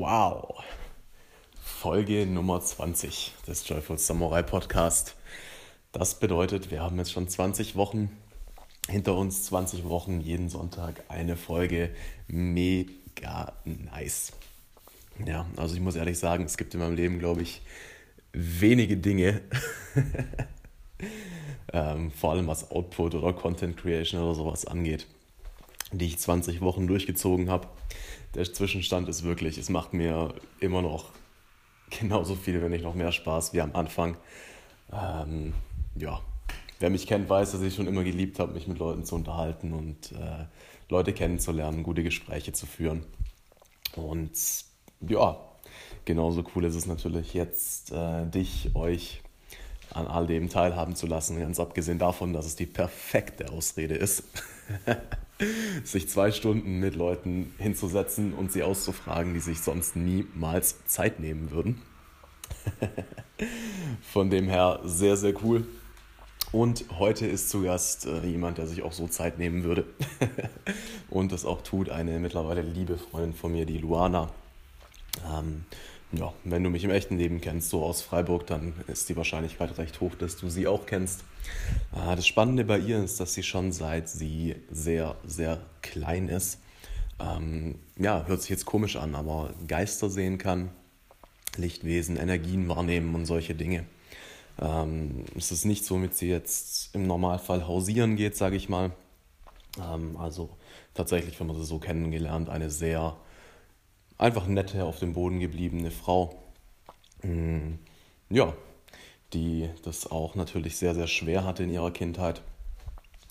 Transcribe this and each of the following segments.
Wow. Folge Nummer 20 des Joyful Samurai Podcast. Das bedeutet, wir haben jetzt schon 20 Wochen hinter uns, 20 Wochen, jeden Sonntag eine Folge. Mega nice. Ja, also ich muss ehrlich sagen, es gibt in meinem Leben, glaube ich, wenige Dinge, ähm, vor allem was Output oder Content Creation oder sowas angeht, die ich 20 Wochen durchgezogen habe. Der Zwischenstand ist wirklich, es macht mir immer noch genauso viel, wenn nicht noch mehr Spaß wie am Anfang. Ähm, ja, wer mich kennt, weiß, dass ich schon immer geliebt habe, mich mit Leuten zu unterhalten und äh, Leute kennenzulernen, gute Gespräche zu führen. Und ja, genauso cool ist es natürlich jetzt, äh, dich, euch an all dem teilhaben zu lassen, ganz abgesehen davon, dass es die perfekte Ausrede ist, sich zwei Stunden mit Leuten hinzusetzen und sie auszufragen, die sich sonst niemals Zeit nehmen würden. Von dem her sehr, sehr cool. Und heute ist zu Gast äh, jemand, der sich auch so Zeit nehmen würde und das auch tut, eine mittlerweile liebe Freundin von mir, die Luana. Ja, wenn du mich im echten Leben kennst, so aus Freiburg, dann ist die Wahrscheinlichkeit recht hoch, dass du sie auch kennst. Äh, das Spannende bei ihr ist, dass sie schon seit sie sehr, sehr klein ist, ähm, ja, hört sich jetzt komisch an, aber Geister sehen kann, Lichtwesen, Energien wahrnehmen und solche Dinge. Ähm, es ist nichts, womit sie jetzt im Normalfall hausieren geht, sage ich mal. Ähm, also tatsächlich, wenn man sie so kennengelernt, eine sehr einfach nette, auf dem Boden gebliebene Frau. Mm, ja, die das auch natürlich sehr, sehr schwer hatte in ihrer Kindheit.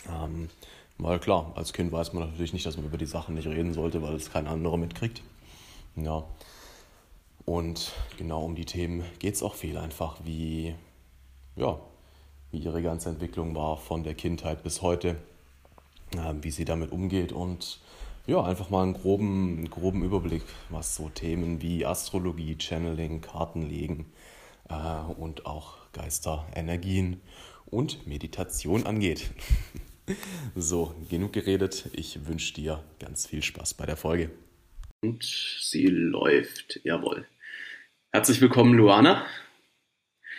Ähm, weil klar, als Kind weiß man natürlich nicht, dass man über die Sachen nicht reden sollte, weil es kein anderer mitkriegt. Ja. Und genau um die Themen geht es auch viel einfach, wie, ja, wie ihre ganze Entwicklung war von der Kindheit bis heute, äh, wie sie damit umgeht und ja, einfach mal einen groben, einen groben Überblick, was so Themen wie Astrologie, Channeling, Kartenlegen äh, und auch Geister, Energien und Meditation angeht. so, genug geredet. Ich wünsche dir ganz viel Spaß bei der Folge. Und sie läuft, jawohl. Herzlich willkommen, Luana.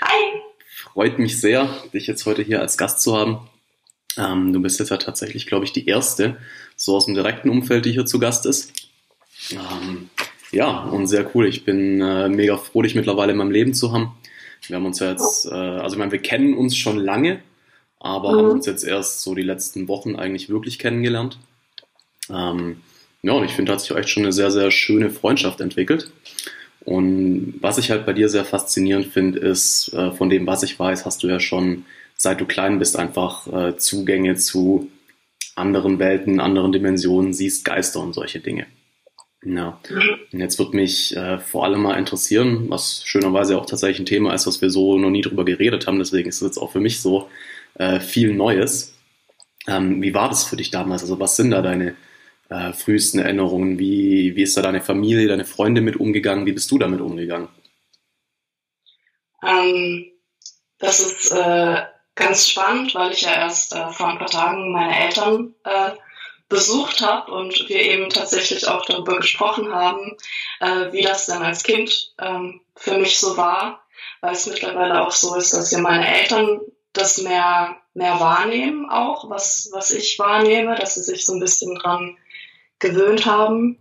Hi. Freut mich sehr, dich jetzt heute hier als Gast zu haben. Ähm, du bist jetzt ja tatsächlich, glaube ich, die erste, so aus dem direkten Umfeld, die hier zu Gast ist. Ähm, ja, und sehr cool. Ich bin äh, mega froh, dich mittlerweile in meinem Leben zu haben. Wir haben uns ja jetzt, äh, also ich meine, wir kennen uns schon lange, aber mhm. haben uns jetzt erst so die letzten Wochen eigentlich wirklich kennengelernt. Ähm, ja, und ich finde, da hat sich echt schon eine sehr, sehr schöne Freundschaft entwickelt. Und was ich halt bei dir sehr faszinierend finde, ist, äh, von dem, was ich weiß, hast du ja schon, seit du klein bist, einfach äh, Zugänge zu anderen Welten, anderen Dimensionen, siehst Geister und solche Dinge. Ja. Und jetzt wird mich äh, vor allem mal interessieren, was schönerweise auch tatsächlich ein Thema ist, was wir so noch nie drüber geredet haben. Deswegen ist es jetzt auch für mich so äh, viel Neues. Ähm, wie war das für dich damals? Also was sind da deine äh, frühesten Erinnerungen? Wie, wie ist da deine Familie, deine Freunde mit umgegangen? Wie bist du damit umgegangen? Ähm, das ist äh, ganz spannend, weil ich ja erst äh, vor ein paar Tagen meine Eltern äh, besucht habe und wir eben tatsächlich auch darüber gesprochen haben, äh, wie das dann als Kind ähm, für mich so war, weil es mittlerweile auch so ist, dass ja meine Eltern das mehr, mehr wahrnehmen auch, was, was ich wahrnehme, dass sie sich so ein bisschen dran gewöhnt haben.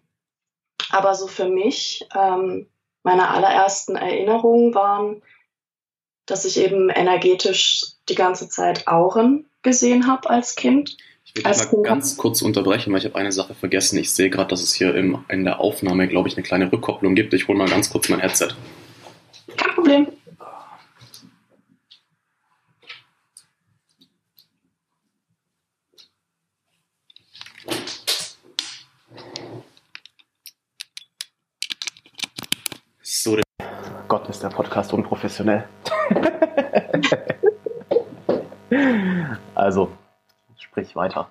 Aber so für mich, ähm, meine allerersten Erinnerungen waren, dass ich eben energetisch die ganze Zeit Auren gesehen habe als Kind. Ich will dich mal ganz kurz unterbrechen, weil ich habe eine Sache vergessen. Ich sehe gerade, dass es hier im, in der Aufnahme, glaube ich, eine kleine Rückkopplung gibt. Ich hole mal ganz kurz mein Headset. Kein Problem. So, Gott ist der Podcast unprofessionell. also, sprich weiter.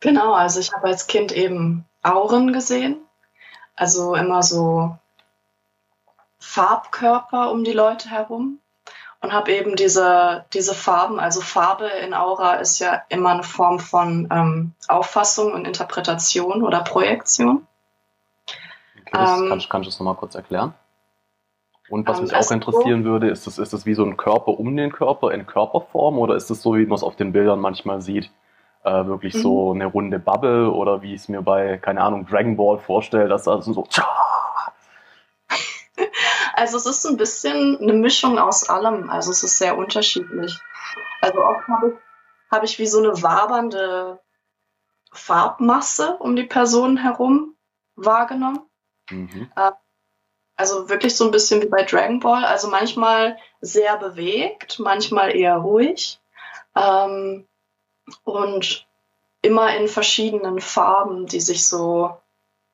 Genau, also ich habe als Kind eben Auren gesehen. Also immer so Farbkörper um die Leute herum und habe eben diese, diese Farben, also Farbe in Aura ist ja immer eine Form von ähm, Auffassung und Interpretation oder Projektion. Okay. Ähm, kannst, kannst du das nochmal kurz erklären? Und was ähm, mich auch interessieren so, würde, ist das, ist das wie so ein Körper um den Körper in Körperform oder ist das so, wie man es auf den Bildern manchmal sieht? Äh, wirklich mhm. so eine runde Bubble oder wie ich es mir bei, keine Ahnung, Dragon Ball vorstelle, dass da so. Also es ist ein bisschen eine Mischung aus allem. Also es ist sehr unterschiedlich. Also oft habe ich, hab ich wie so eine wabernde Farbmasse um die Person herum wahrgenommen. Mhm. Äh, also wirklich so ein bisschen wie bei Dragon Ball. Also manchmal sehr bewegt, manchmal eher ruhig. Ähm, und immer in verschiedenen Farben, die sich so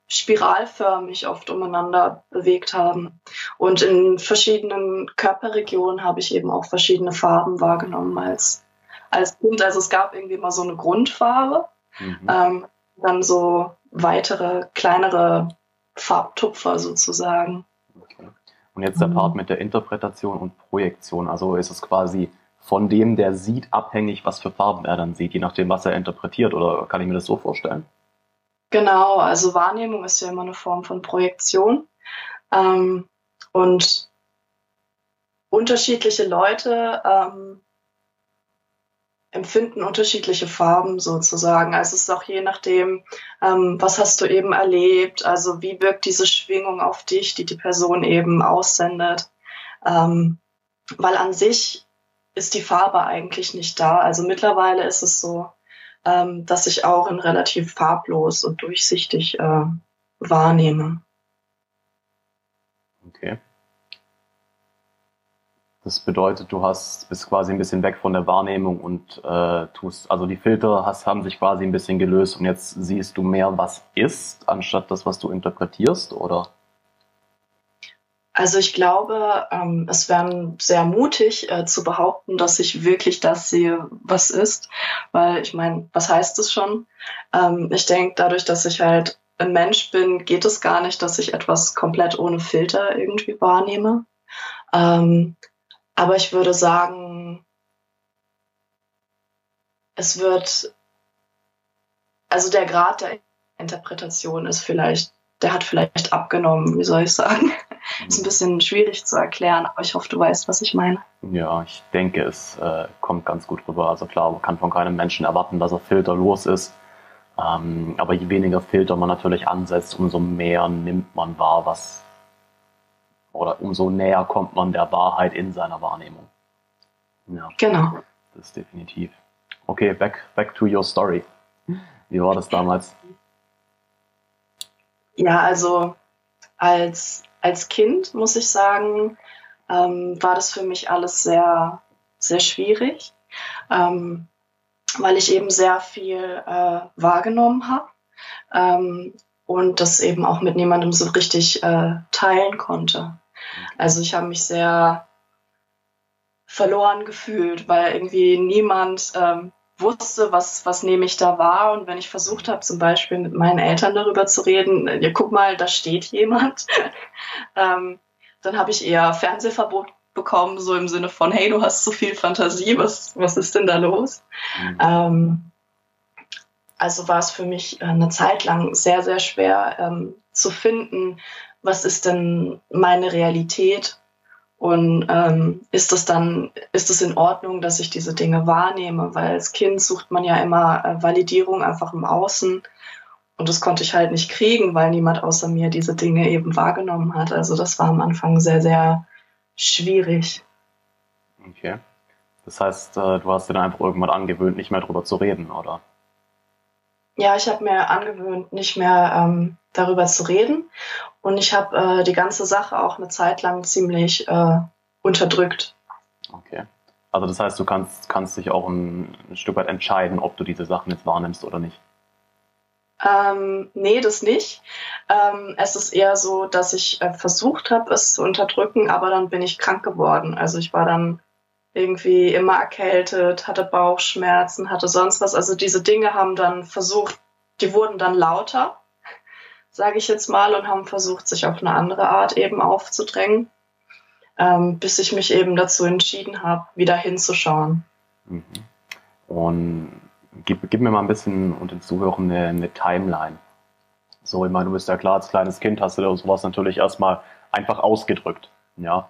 spiralförmig oft umeinander bewegt haben. Und in verschiedenen Körperregionen habe ich eben auch verschiedene Farben wahrgenommen als, als Kind. Also es gab irgendwie mal so eine Grundfarbe, mhm. ähm, dann so weitere, kleinere Farbtupfer sozusagen. Okay. Und jetzt der mhm. Part mit der Interpretation und Projektion. Also ist es quasi von dem, der sieht, abhängig, was für Farben er dann sieht, je nachdem, was er interpretiert, oder kann ich mir das so vorstellen? Genau, also Wahrnehmung ist ja immer eine Form von Projektion. Ähm, und unterschiedliche Leute ähm, empfinden unterschiedliche Farben sozusagen. Also es ist auch je nachdem, ähm, was hast du eben erlebt, also wie wirkt diese Schwingung auf dich, die die Person eben aussendet. Ähm, weil an sich ist die Farbe eigentlich nicht da. Also mittlerweile ist es so, ähm, dass ich auch in relativ farblos und durchsichtig äh, wahrnehme. Okay. Das bedeutet, du hast bist quasi ein bisschen weg von der Wahrnehmung und äh, tust, also die Filter hast, haben sich quasi ein bisschen gelöst und jetzt siehst du mehr, was ist, anstatt das, was du interpretierst, oder? Also ich glaube, ähm, es wäre sehr mutig äh, zu behaupten, dass ich wirklich das sehe, was ist. Weil ich meine, was heißt es schon? Ähm, ich denke, dadurch, dass ich halt ein Mensch bin, geht es gar nicht, dass ich etwas komplett ohne Filter irgendwie wahrnehme. Ähm, aber ich würde sagen, es wird, also der Grad der Interpretation ist vielleicht, der hat vielleicht abgenommen, wie soll ich sagen. Ist ein bisschen schwierig zu erklären, aber ich hoffe, du weißt, was ich meine. Ja, ich denke, es äh, kommt ganz gut rüber. Also klar, man kann von keinem Menschen erwarten, dass er filterlos ist. Ähm, aber je weniger Filter man natürlich ansetzt, umso mehr nimmt man wahr, was oder umso näher kommt man der Wahrheit in seiner Wahrnehmung. Ja, genau. Das ist definitiv. Okay, back, back to your story. Wie war das damals? Ja, also als als Kind, muss ich sagen, ähm, war das für mich alles sehr, sehr schwierig, ähm, weil ich eben sehr viel äh, wahrgenommen habe ähm, und das eben auch mit niemandem so richtig äh, teilen konnte. Also ich habe mich sehr verloren gefühlt, weil irgendwie niemand ähm, wusste, was, was nehme ich da wahr. Und wenn ich versucht habe, zum Beispiel mit meinen Eltern darüber zu reden, ja, guck mal, da steht jemand, ähm, dann habe ich eher Fernsehverbot bekommen, so im Sinne von, hey, du hast so viel Fantasie, was, was ist denn da los? Mhm. Ähm, also war es für mich äh, eine Zeit lang sehr, sehr schwer ähm, zu finden, was ist denn meine Realität und ähm, ist das dann, ist es in Ordnung, dass ich diese Dinge wahrnehme? Weil als Kind sucht man ja immer äh, Validierung einfach im Außen. Und das konnte ich halt nicht kriegen, weil niemand außer mir diese Dinge eben wahrgenommen hat. Also das war am Anfang sehr, sehr schwierig. Okay. Das heißt, äh, du hast dir dann einfach irgendwann angewöhnt, nicht mehr drüber zu reden, oder? Ja, ich habe mir angewöhnt, nicht mehr ähm, darüber zu reden. Und ich habe äh, die ganze Sache auch eine Zeit lang ziemlich äh, unterdrückt. Okay. Also das heißt, du kannst, kannst dich auch ein, ein Stück weit entscheiden, ob du diese Sachen jetzt wahrnimmst oder nicht. Ähm, nee, das nicht. Ähm, es ist eher so, dass ich äh, versucht habe, es zu unterdrücken, aber dann bin ich krank geworden. Also ich war dann irgendwie immer erkältet, hatte Bauchschmerzen, hatte sonst was. Also diese Dinge haben dann versucht, die wurden dann lauter, sage ich jetzt mal, und haben versucht, sich auf eine andere Art eben aufzudrängen, ähm, bis ich mich eben dazu entschieden habe, wieder hinzuschauen. Mhm. Und gib, gib, mir mal ein bisschen und den Zuhörern eine, eine Timeline. So, ich meine, du bist ja klar, als kleines Kind hast du sowas natürlich erstmal einfach ausgedrückt, ja.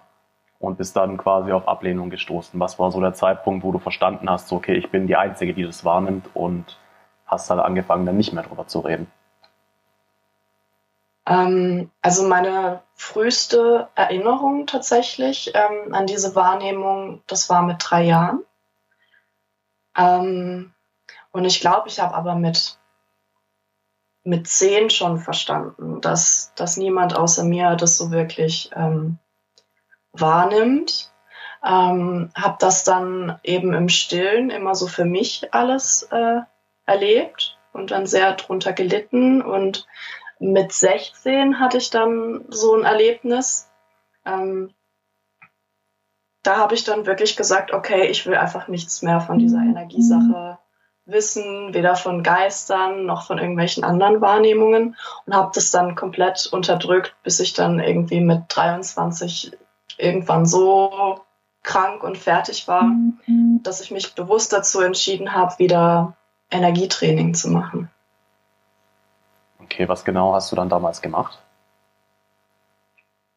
Und bist dann quasi auf Ablehnung gestoßen. Was war so der Zeitpunkt, wo du verstanden hast, so, okay, ich bin die Einzige, die das wahrnimmt und hast halt angefangen, dann nicht mehr drüber zu reden? Ähm, also meine früheste Erinnerung tatsächlich ähm, an diese Wahrnehmung, das war mit drei Jahren. Ähm, und ich glaube, ich habe aber mit, mit zehn schon verstanden, dass, dass niemand außer mir das so wirklich ähm, wahrnimmt. Ähm, habe das dann eben im Stillen immer so für mich alles äh, erlebt und dann sehr drunter gelitten und mit 16 hatte ich dann so ein Erlebnis. Ähm, da habe ich dann wirklich gesagt, okay, ich will einfach nichts mehr von dieser mhm. Energiesache wissen, weder von Geistern noch von irgendwelchen anderen Wahrnehmungen und habe das dann komplett unterdrückt, bis ich dann irgendwie mit 23 irgendwann so krank und fertig war, mhm. dass ich mich bewusst dazu entschieden habe, wieder Energietraining zu machen. Okay, was genau hast du dann damals gemacht?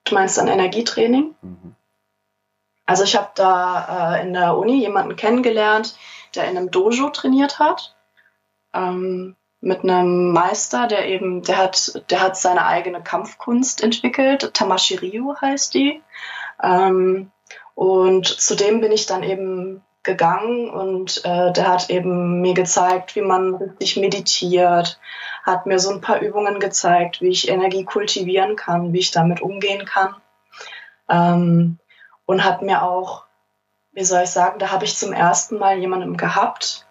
Du meinst dann Energietraining? Mhm. Also ich habe da äh, in der Uni jemanden kennengelernt, der in einem Dojo trainiert hat. Ähm, mit einem Meister, der eben, der hat, der hat seine eigene Kampfkunst entwickelt. Tamashiryu heißt die. Ähm, und zudem bin ich dann eben gegangen und äh, der hat eben mir gezeigt, wie man richtig meditiert, hat mir so ein paar Übungen gezeigt, wie ich Energie kultivieren kann, wie ich damit umgehen kann. Ähm, und hat mir auch, wie soll ich sagen, da habe ich zum ersten Mal jemanden gehabt,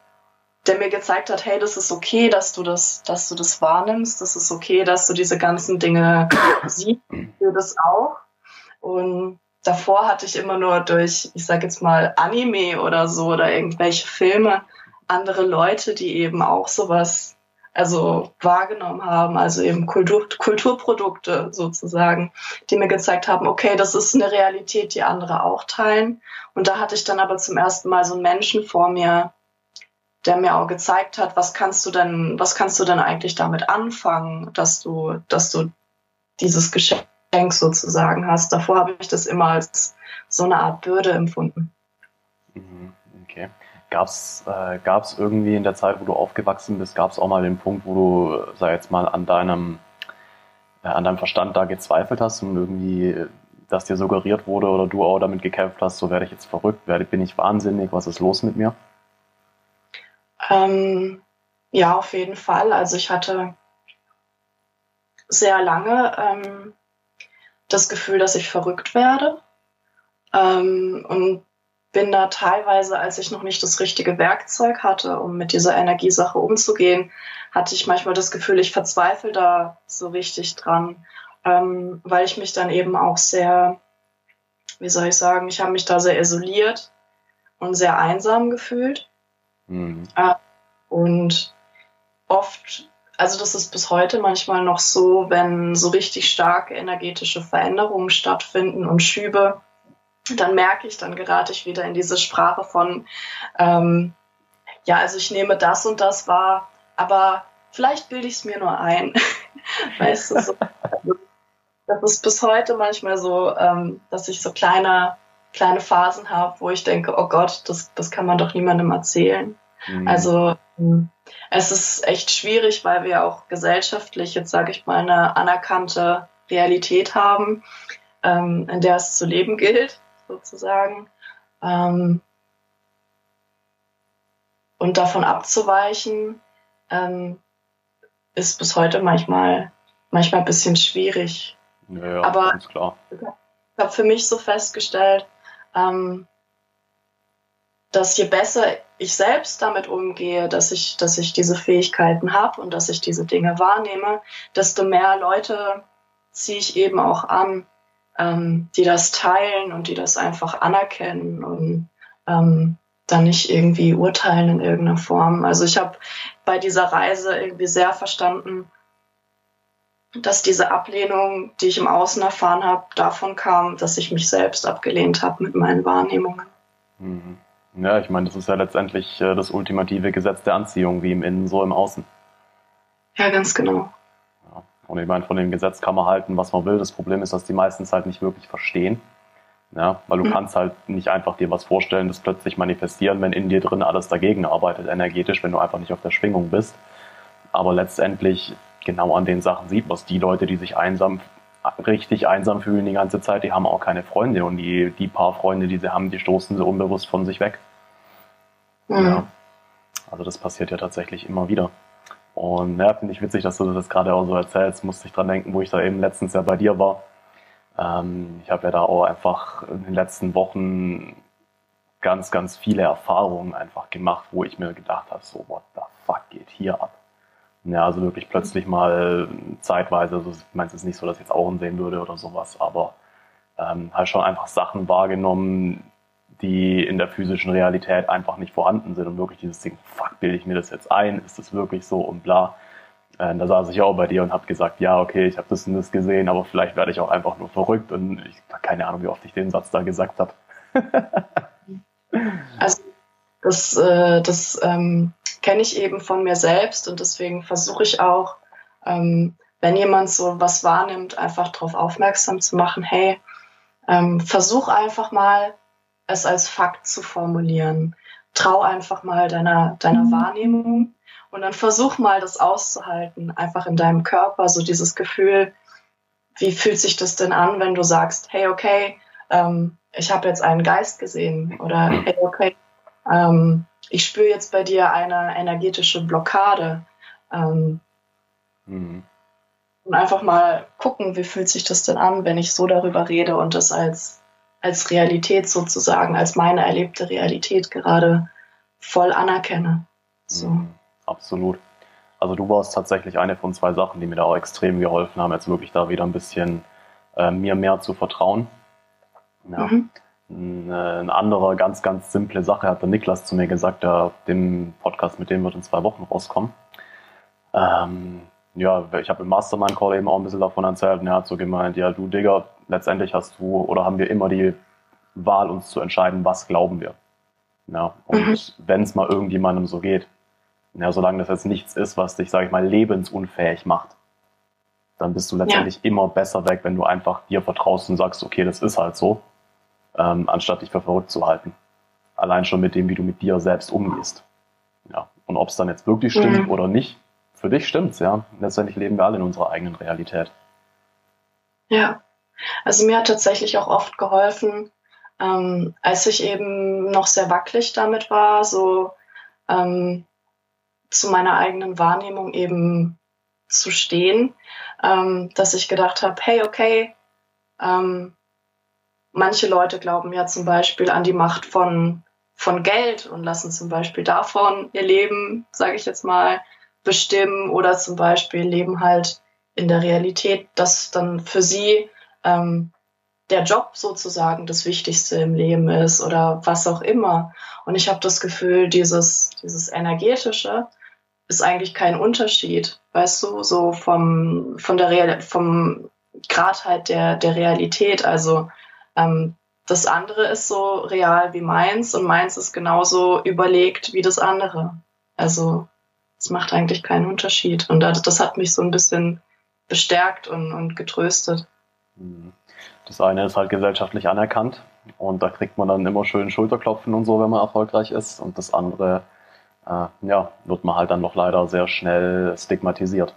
der mir gezeigt hat, hey, das ist okay, dass du das, dass du das wahrnimmst, das ist okay, dass du diese ganzen Dinge siehst, du das auch. Und davor hatte ich immer nur durch, ich sag jetzt mal, Anime oder so oder irgendwelche Filme andere Leute, die eben auch sowas also wahrgenommen haben, also eben Kultur, Kulturprodukte sozusagen, die mir gezeigt haben, okay, das ist eine Realität, die andere auch teilen. Und da hatte ich dann aber zum ersten Mal so einen Menschen vor mir, der mir auch gezeigt hat, was kannst du denn, was kannst du denn eigentlich damit anfangen, dass du, dass du dieses Geschenk sozusagen hast. Davor habe ich das immer als so eine Art Bürde empfunden. Mhm, okay. Gab es äh, gab's irgendwie in der Zeit, wo du aufgewachsen bist, gab es auch mal den Punkt, wo du, sag jetzt mal, an deinem, äh, an deinem Verstand da gezweifelt hast und irgendwie, dass dir suggeriert wurde oder du auch damit gekämpft hast, so werde ich jetzt verrückt, werde, bin ich wahnsinnig, was ist los mit mir? Ähm, ja, auf jeden Fall. Also ich hatte sehr lange ähm, das Gefühl, dass ich verrückt werde. Ähm, und bin da teilweise, als ich noch nicht das richtige Werkzeug hatte, um mit dieser Energiesache umzugehen, hatte ich manchmal das Gefühl, ich verzweifle da so richtig dran, ähm, weil ich mich dann eben auch sehr, wie soll ich sagen, ich habe mich da sehr isoliert und sehr einsam gefühlt. Mhm. Äh, und oft also das ist bis heute manchmal noch so, wenn so richtig starke energetische Veränderungen stattfinden und Schübe, dann merke ich, dann gerate ich wieder in diese Sprache von, ähm, ja, also ich nehme das und das wahr, aber vielleicht bilde ich es mir nur ein. weißt du, so, das ist bis heute manchmal so, ähm, dass ich so kleine, kleine Phasen habe, wo ich denke, oh Gott, das, das kann man doch niemandem erzählen. Mhm. Also hm, es ist echt schwierig, weil wir auch gesellschaftlich jetzt, sage ich mal, eine anerkannte Realität haben, ähm, in der es zu leben gilt, sozusagen. Ähm, und davon abzuweichen, ähm, ist bis heute manchmal, manchmal ein bisschen schwierig. Ja, Aber ganz klar. ich habe für mich so festgestellt, ähm, dass je besser ich selbst damit umgehe, dass ich, dass ich diese Fähigkeiten habe und dass ich diese Dinge wahrnehme, desto mehr Leute ziehe ich eben auch an, ähm, die das teilen und die das einfach anerkennen und ähm, dann nicht irgendwie urteilen in irgendeiner Form. Also ich habe bei dieser Reise irgendwie sehr verstanden, dass diese Ablehnung, die ich im Außen erfahren habe, davon kam, dass ich mich selbst abgelehnt habe mit meinen Wahrnehmungen. Mhm. Ja, ich meine, das ist ja letztendlich äh, das ultimative Gesetz der Anziehung, wie im Innen, so im Außen. Ja, ganz genau. Ja. Und ich meine, von dem Gesetz kann man halten, was man will. Das Problem ist, dass die meisten es halt nicht wirklich verstehen. Ja, weil du mhm. kannst halt nicht einfach dir was vorstellen, das plötzlich manifestieren, wenn in dir drin alles dagegen arbeitet, energetisch, wenn du einfach nicht auf der Schwingung bist. Aber letztendlich genau an den Sachen sieht man es. Die Leute, die sich einsam, richtig einsam fühlen die ganze Zeit, die haben auch keine Freunde. Und die, die paar Freunde, die sie haben, die stoßen sie unbewusst von sich weg. Mhm. Ja. Also das passiert ja tatsächlich immer wieder. Und ja, finde ich witzig, dass du das gerade auch so erzählst. Musste ich dran denken, wo ich da eben letztens ja bei dir war. Ähm, ich habe ja da auch einfach in den letzten Wochen ganz, ganz viele Erfahrungen einfach gemacht, wo ich mir gedacht habe, so, what the fuck geht hier ab? Ja, also wirklich plötzlich mal zeitweise, also ich meine, es ist nicht so, dass ich jetzt Augen sehen würde oder sowas, aber ähm, halt schon einfach Sachen wahrgenommen, die in der physischen Realität einfach nicht vorhanden sind und wirklich dieses Ding, fuck, bilde ich mir das jetzt ein, ist das wirklich so und bla. Äh, da saß ich auch bei dir und habe gesagt, ja, okay, ich habe das und das gesehen, aber vielleicht werde ich auch einfach nur verrückt und ich habe keine Ahnung, wie oft ich den Satz da gesagt habe. also das, äh, das ähm, kenne ich eben von mir selbst und deswegen versuche ich auch, ähm, wenn jemand so was wahrnimmt, einfach darauf aufmerksam zu machen, hey, ähm, versuch einfach mal es als Fakt zu formulieren. Trau einfach mal deiner, deiner mhm. Wahrnehmung und dann versuch mal das auszuhalten, einfach in deinem Körper, so dieses Gefühl, wie fühlt sich das denn an, wenn du sagst, hey, okay, ähm, ich habe jetzt einen Geist gesehen oder hey, okay, ähm, ich spüre jetzt bei dir eine energetische Blockade. Ähm, mhm. Und einfach mal gucken, wie fühlt sich das denn an, wenn ich so darüber rede und das als als Realität sozusagen, als meine erlebte Realität gerade voll anerkenne. So. Mhm, absolut. Also du warst tatsächlich eine von zwei Sachen, die mir da auch extrem geholfen haben, jetzt wirklich da wieder ein bisschen äh, mir mehr zu vertrauen. Ja. Mhm. Eine, eine andere ganz, ganz simple Sache hat der Niklas zu mir gesagt, der dem Podcast, mit dem wird in zwei Wochen rauskommen. Ähm, ja, ich habe im Mastermind Call eben auch ein bisschen davon erzählt und er hat so gemeint, ja du Digga, letztendlich hast du oder haben wir immer die Wahl, uns zu entscheiden, was glauben wir. Ja, und mhm. wenn es mal irgendjemandem so geht, ja, solange das jetzt nichts ist, was dich, sage ich mal, lebensunfähig macht, dann bist du letztendlich ja. immer besser weg, wenn du einfach dir vertraust und sagst, okay, das ist halt so, ähm, anstatt dich für verrückt zu halten. Allein schon mit dem, wie du mit dir selbst umgehst. Ja, und ob es dann jetzt wirklich stimmt mhm. oder nicht, für dich stimmt's, ja. Letztendlich leben wir alle in unserer eigenen Realität. Ja. Also mir hat tatsächlich auch oft geholfen, ähm, als ich eben noch sehr wackelig damit war, so ähm, zu meiner eigenen Wahrnehmung eben zu stehen, ähm, dass ich gedacht habe, hey, okay, ähm, manche Leute glauben ja zum Beispiel an die Macht von, von Geld und lassen zum Beispiel davon ihr Leben, sage ich jetzt mal, bestimmen oder zum Beispiel leben halt in der Realität, dass dann für sie ähm, der Job sozusagen das Wichtigste im Leben ist oder was auch immer. Und ich habe das Gefühl, dieses, dieses energetische ist eigentlich kein Unterschied, weißt du, so vom, von der Real, vom Grad halt der, der Realität. Also ähm, das andere ist so real wie meins und meins ist genauso überlegt wie das andere. Also es macht eigentlich keinen Unterschied. Und das hat mich so ein bisschen bestärkt und, und getröstet. Mhm. Das eine ist halt gesellschaftlich anerkannt und da kriegt man dann immer schön Schulterklopfen und so, wenn man erfolgreich ist. Und das andere, äh, ja, wird man halt dann noch leider sehr schnell stigmatisiert.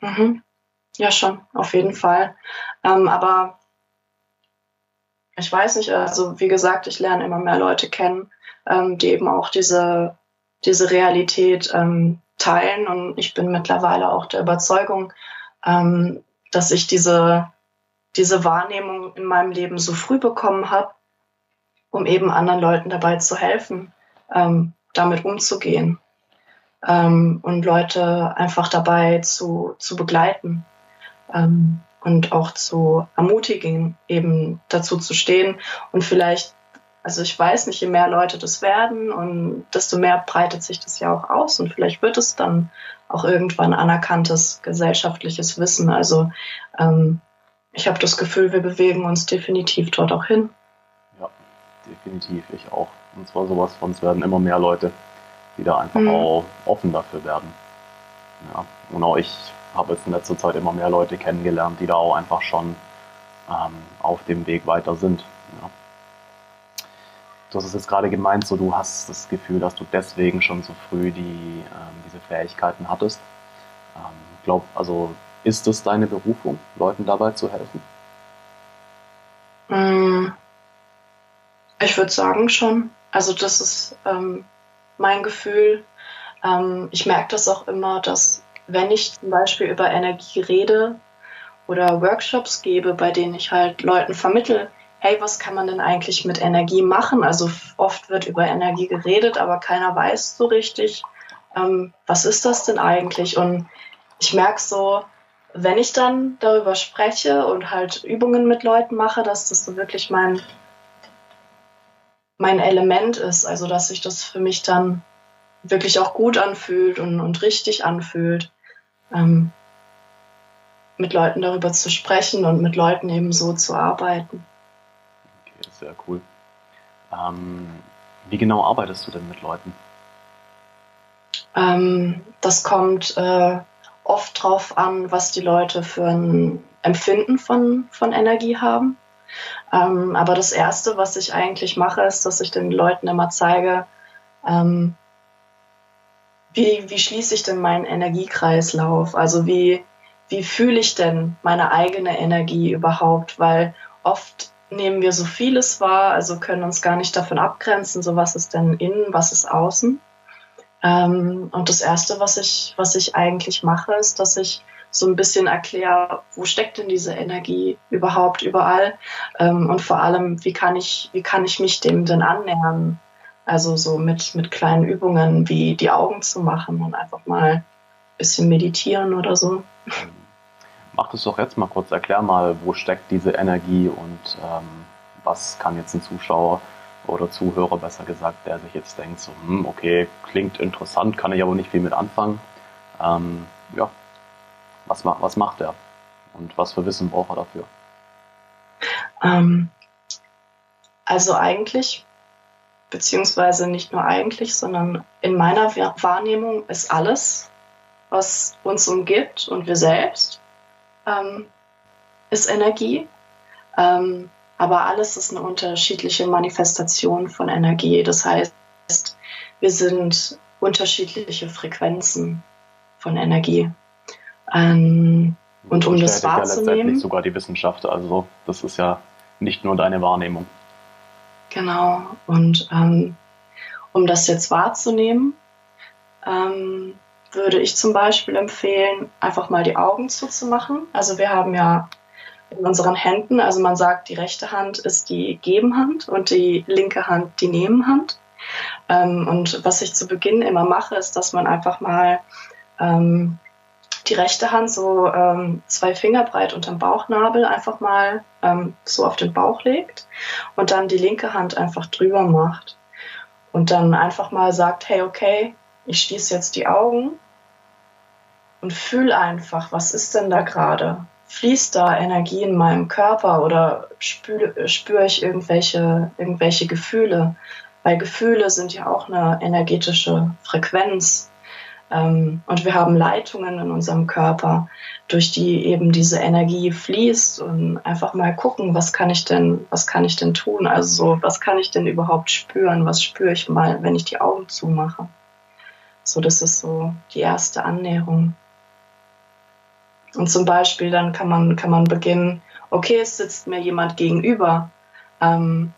Mhm. Ja, schon, auf jeden Fall. Ähm, aber ich weiß nicht, also wie gesagt, ich lerne immer mehr Leute kennen, ähm, die eben auch diese, diese Realität ähm, teilen. Und ich bin mittlerweile auch der Überzeugung, ähm, dass ich diese, diese Wahrnehmung in meinem Leben so früh bekommen habe, um eben anderen Leuten dabei zu helfen, ähm, damit umzugehen ähm, und Leute einfach dabei zu, zu begleiten ähm, und auch zu ermutigen, eben dazu zu stehen und vielleicht also ich weiß nicht, je mehr Leute das werden und desto mehr breitet sich das ja auch aus und vielleicht wird es dann auch irgendwann anerkanntes gesellschaftliches Wissen. Also ähm, ich habe das Gefühl, wir bewegen uns definitiv dort auch hin. Ja, definitiv, ich auch. Und zwar sowas von, es werden immer mehr Leute, die da einfach mhm. auch offen dafür werden. Ja, und auch ich habe jetzt in letzter Zeit immer mehr Leute kennengelernt, die da auch einfach schon ähm, auf dem Weg weiter sind. Ja. Du hast es jetzt gerade gemeint, so du hast das Gefühl, dass du deswegen schon so früh die, ähm, diese Fähigkeiten hattest. Ähm, glaub, also ist es deine Berufung, Leuten dabei zu helfen? Mm, ich würde sagen schon. Also das ist ähm, mein Gefühl. Ähm, ich merke das auch immer, dass wenn ich zum Beispiel über Energie rede oder Workshops gebe, bei denen ich halt Leuten vermittel, hey, was kann man denn eigentlich mit Energie machen? Also oft wird über Energie geredet, aber keiner weiß so richtig, ähm, was ist das denn eigentlich? Und ich merke so, wenn ich dann darüber spreche und halt Übungen mit Leuten mache, dass das so wirklich mein, mein Element ist. Also dass sich das für mich dann wirklich auch gut anfühlt und, und richtig anfühlt. Ähm, mit Leuten darüber zu sprechen und mit Leuten eben so zu arbeiten. Okay, sehr cool. Ähm, wie genau arbeitest du denn mit Leuten? Ähm, das kommt äh, oft drauf an, was die Leute für ein Empfinden von, von Energie haben. Ähm, aber das Erste, was ich eigentlich mache, ist, dass ich den Leuten immer zeige, ähm, wie, wie schließe ich denn meinen Energiekreislauf? Also wie, wie fühle ich denn meine eigene Energie überhaupt? Weil oft nehmen wir so vieles wahr, also können uns gar nicht davon abgrenzen, so was ist denn innen, was ist außen. Ähm, und das Erste, was ich, was ich eigentlich mache, ist, dass ich so ein bisschen erkläre, wo steckt denn diese Energie überhaupt überall ähm, und vor allem, wie kann ich, wie kann ich mich dem denn annähern? Also so mit, mit kleinen Übungen wie die Augen zu machen und einfach mal ein bisschen meditieren oder so. Mach das doch jetzt mal kurz, erklär mal, wo steckt diese Energie und ähm, was kann jetzt ein Zuschauer oder Zuhörer besser gesagt, der sich jetzt denkt, so, hm, okay, klingt interessant, kann ich aber nicht viel mit anfangen. Ähm, ja, was, was macht er und was für Wissen braucht er dafür? Ähm, also eigentlich, beziehungsweise nicht nur eigentlich, sondern in meiner Wahrnehmung ist alles, was uns umgibt und wir selbst, ähm, ist Energie. Ähm, aber alles ist eine unterschiedliche Manifestation von Energie. Das heißt, wir sind unterschiedliche Frequenzen von Energie. Ähm, und um das wahrzunehmen. Ja letztendlich sogar die Wissenschaft. Also, das ist ja nicht nur deine Wahrnehmung. Genau. Und ähm, um das jetzt wahrzunehmen, ähm, würde ich zum Beispiel empfehlen, einfach mal die Augen zuzumachen. Also wir haben ja in unseren Händen. Also man sagt, die rechte Hand ist die Gebenhand und die linke Hand die Nebenhand. Ähm, und was ich zu Beginn immer mache, ist, dass man einfach mal ähm, die rechte Hand so ähm, zwei Finger breit unterm Bauchnabel einfach mal ähm, so auf den Bauch legt und dann die linke Hand einfach drüber macht. Und dann einfach mal sagt, hey, okay, ich schließe jetzt die Augen und fühl einfach, was ist denn da gerade? fließt da Energie in meinem Körper oder spüre, spüre ich irgendwelche, irgendwelche Gefühle? Weil Gefühle sind ja auch eine energetische Frequenz. Ähm, und wir haben Leitungen in unserem Körper, durch die eben diese Energie fließt und einfach mal gucken, was kann ich denn, was kann ich denn tun? Also was kann ich denn überhaupt spüren? Was spüre ich mal, wenn ich die Augen zumache? So, das ist so die erste Annäherung. Und zum Beispiel dann kann man, kann man beginnen, okay, es sitzt mir jemand gegenüber ähm,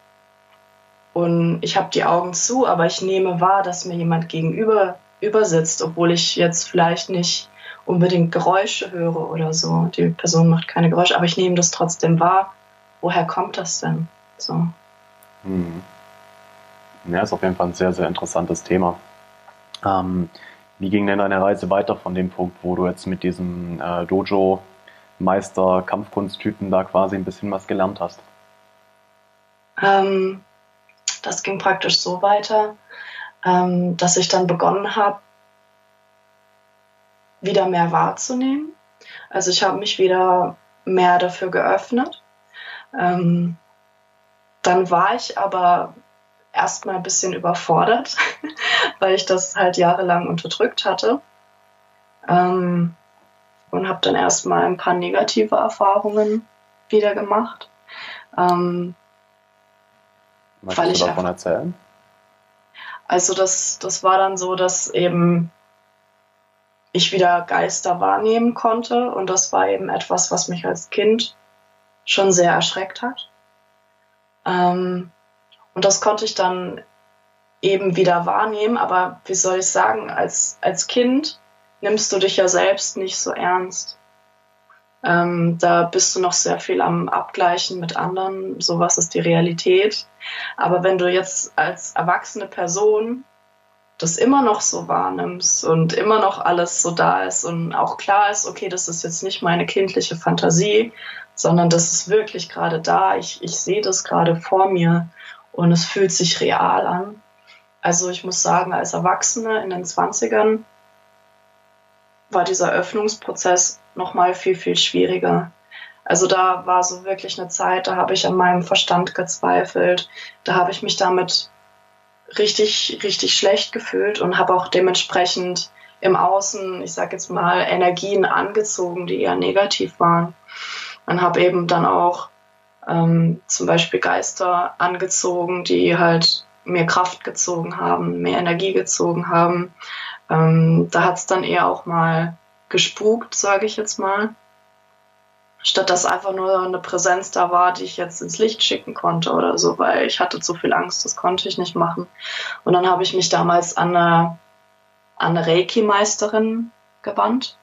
und ich habe die Augen zu, aber ich nehme wahr, dass mir jemand gegenüber übersitzt, obwohl ich jetzt vielleicht nicht unbedingt Geräusche höre oder so. Die Person macht keine Geräusche, aber ich nehme das trotzdem wahr. Woher kommt das denn? So. Hm. Ja, ist auf jeden Fall ein sehr, sehr interessantes Thema. Ähm, wie ging denn deine Reise weiter von dem Punkt, wo du jetzt mit diesem äh, Dojo-Meister Kampfkunsttypen da quasi ein bisschen was gelernt hast? Ähm, das ging praktisch so weiter, ähm, dass ich dann begonnen habe, wieder mehr wahrzunehmen. Also ich habe mich wieder mehr dafür geöffnet. Ähm, dann war ich aber erstmal ein bisschen überfordert, weil ich das halt jahrelang unterdrückt hatte. Ähm, und habe dann erstmal ein paar negative Erfahrungen wieder gemacht. Ähm, Magst du davon erzählen? Also das, das war dann so, dass eben ich wieder Geister wahrnehmen konnte und das war eben etwas, was mich als Kind schon sehr erschreckt hat. Ähm, und das konnte ich dann eben wieder wahrnehmen, aber wie soll ich sagen, als, als Kind nimmst du dich ja selbst nicht so ernst. Ähm, da bist du noch sehr viel am Abgleichen mit anderen, so was ist die Realität. Aber wenn du jetzt als erwachsene Person das immer noch so wahrnimmst und immer noch alles so da ist und auch klar ist, okay, das ist jetzt nicht meine kindliche Fantasie, sondern das ist wirklich gerade da. Ich, ich sehe das gerade vor mir und es fühlt sich real an. Also ich muss sagen, als Erwachsene in den 20ern war dieser Öffnungsprozess nochmal viel, viel schwieriger. Also da war so wirklich eine Zeit, da habe ich an meinem Verstand gezweifelt, da habe ich mich damit richtig, richtig schlecht gefühlt und habe auch dementsprechend im Außen, ich sage jetzt mal, Energien angezogen, die eher negativ waren. Und habe eben dann auch ähm, zum Beispiel Geister angezogen, die halt mehr Kraft gezogen haben, mehr Energie gezogen haben. Ähm, da hat es dann eher auch mal gespukt, sage ich jetzt mal. Statt dass einfach nur eine Präsenz da war, die ich jetzt ins Licht schicken konnte oder so, weil ich hatte zu viel Angst, das konnte ich nicht machen. Und dann habe ich mich damals an eine, an eine Reiki-Meisterin gewandt.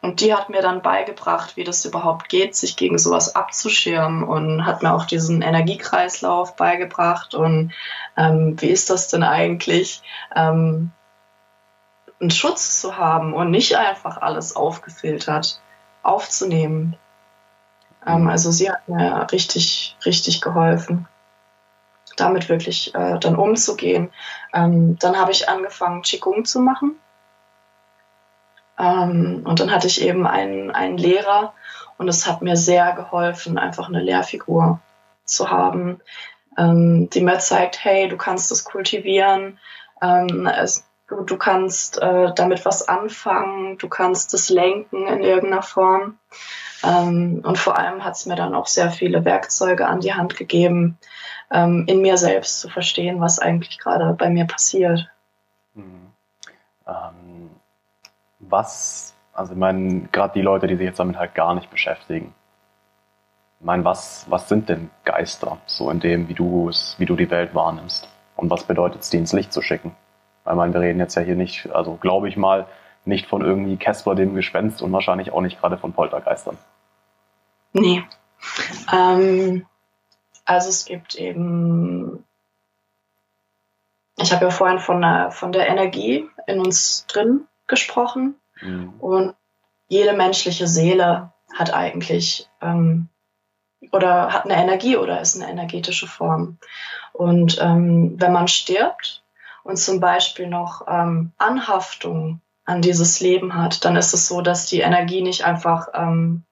Und die hat mir dann beigebracht, wie das überhaupt geht, sich gegen sowas abzuschirmen und hat mir auch diesen Energiekreislauf beigebracht und ähm, wie ist das denn eigentlich, ähm, einen Schutz zu haben und nicht einfach alles aufgefiltert aufzunehmen. Ähm, mhm. also sie hat mir richtig, richtig geholfen, damit wirklich äh, dann umzugehen. Ähm, dann habe ich angefangen, Qigong zu machen. Ähm, und dann hatte ich eben einen, einen Lehrer und es hat mir sehr geholfen, einfach eine Lehrfigur zu haben, ähm, die mir zeigt, hey, du kannst das kultivieren. Ähm, es, Du, du kannst äh, damit was anfangen, du kannst es lenken in irgendeiner Form. Ähm, und vor allem hat es mir dann auch sehr viele Werkzeuge an die Hand gegeben, ähm, in mir selbst zu verstehen, was eigentlich gerade bei mir passiert. Mhm. Ähm, was, also ich meine, gerade die Leute, die sich jetzt damit halt gar nicht beschäftigen, ich meine, was, was sind denn Geister, so in dem, wie du es, wie du die Welt wahrnimmst? Und was bedeutet es, die ins Licht zu schicken? Weil man, wir reden jetzt ja hier nicht, also glaube ich mal, nicht von irgendwie Casper dem Gespenst und wahrscheinlich auch nicht gerade von Poltergeistern. Nee. Ähm, also es gibt eben, ich habe ja vorhin von der, von der Energie in uns drin gesprochen mhm. und jede menschliche Seele hat eigentlich ähm, oder hat eine Energie oder ist eine energetische Form. Und ähm, wenn man stirbt, und zum Beispiel noch ähm, Anhaftung an dieses Leben hat, dann ist es so, dass die Energie nicht einfach ähm,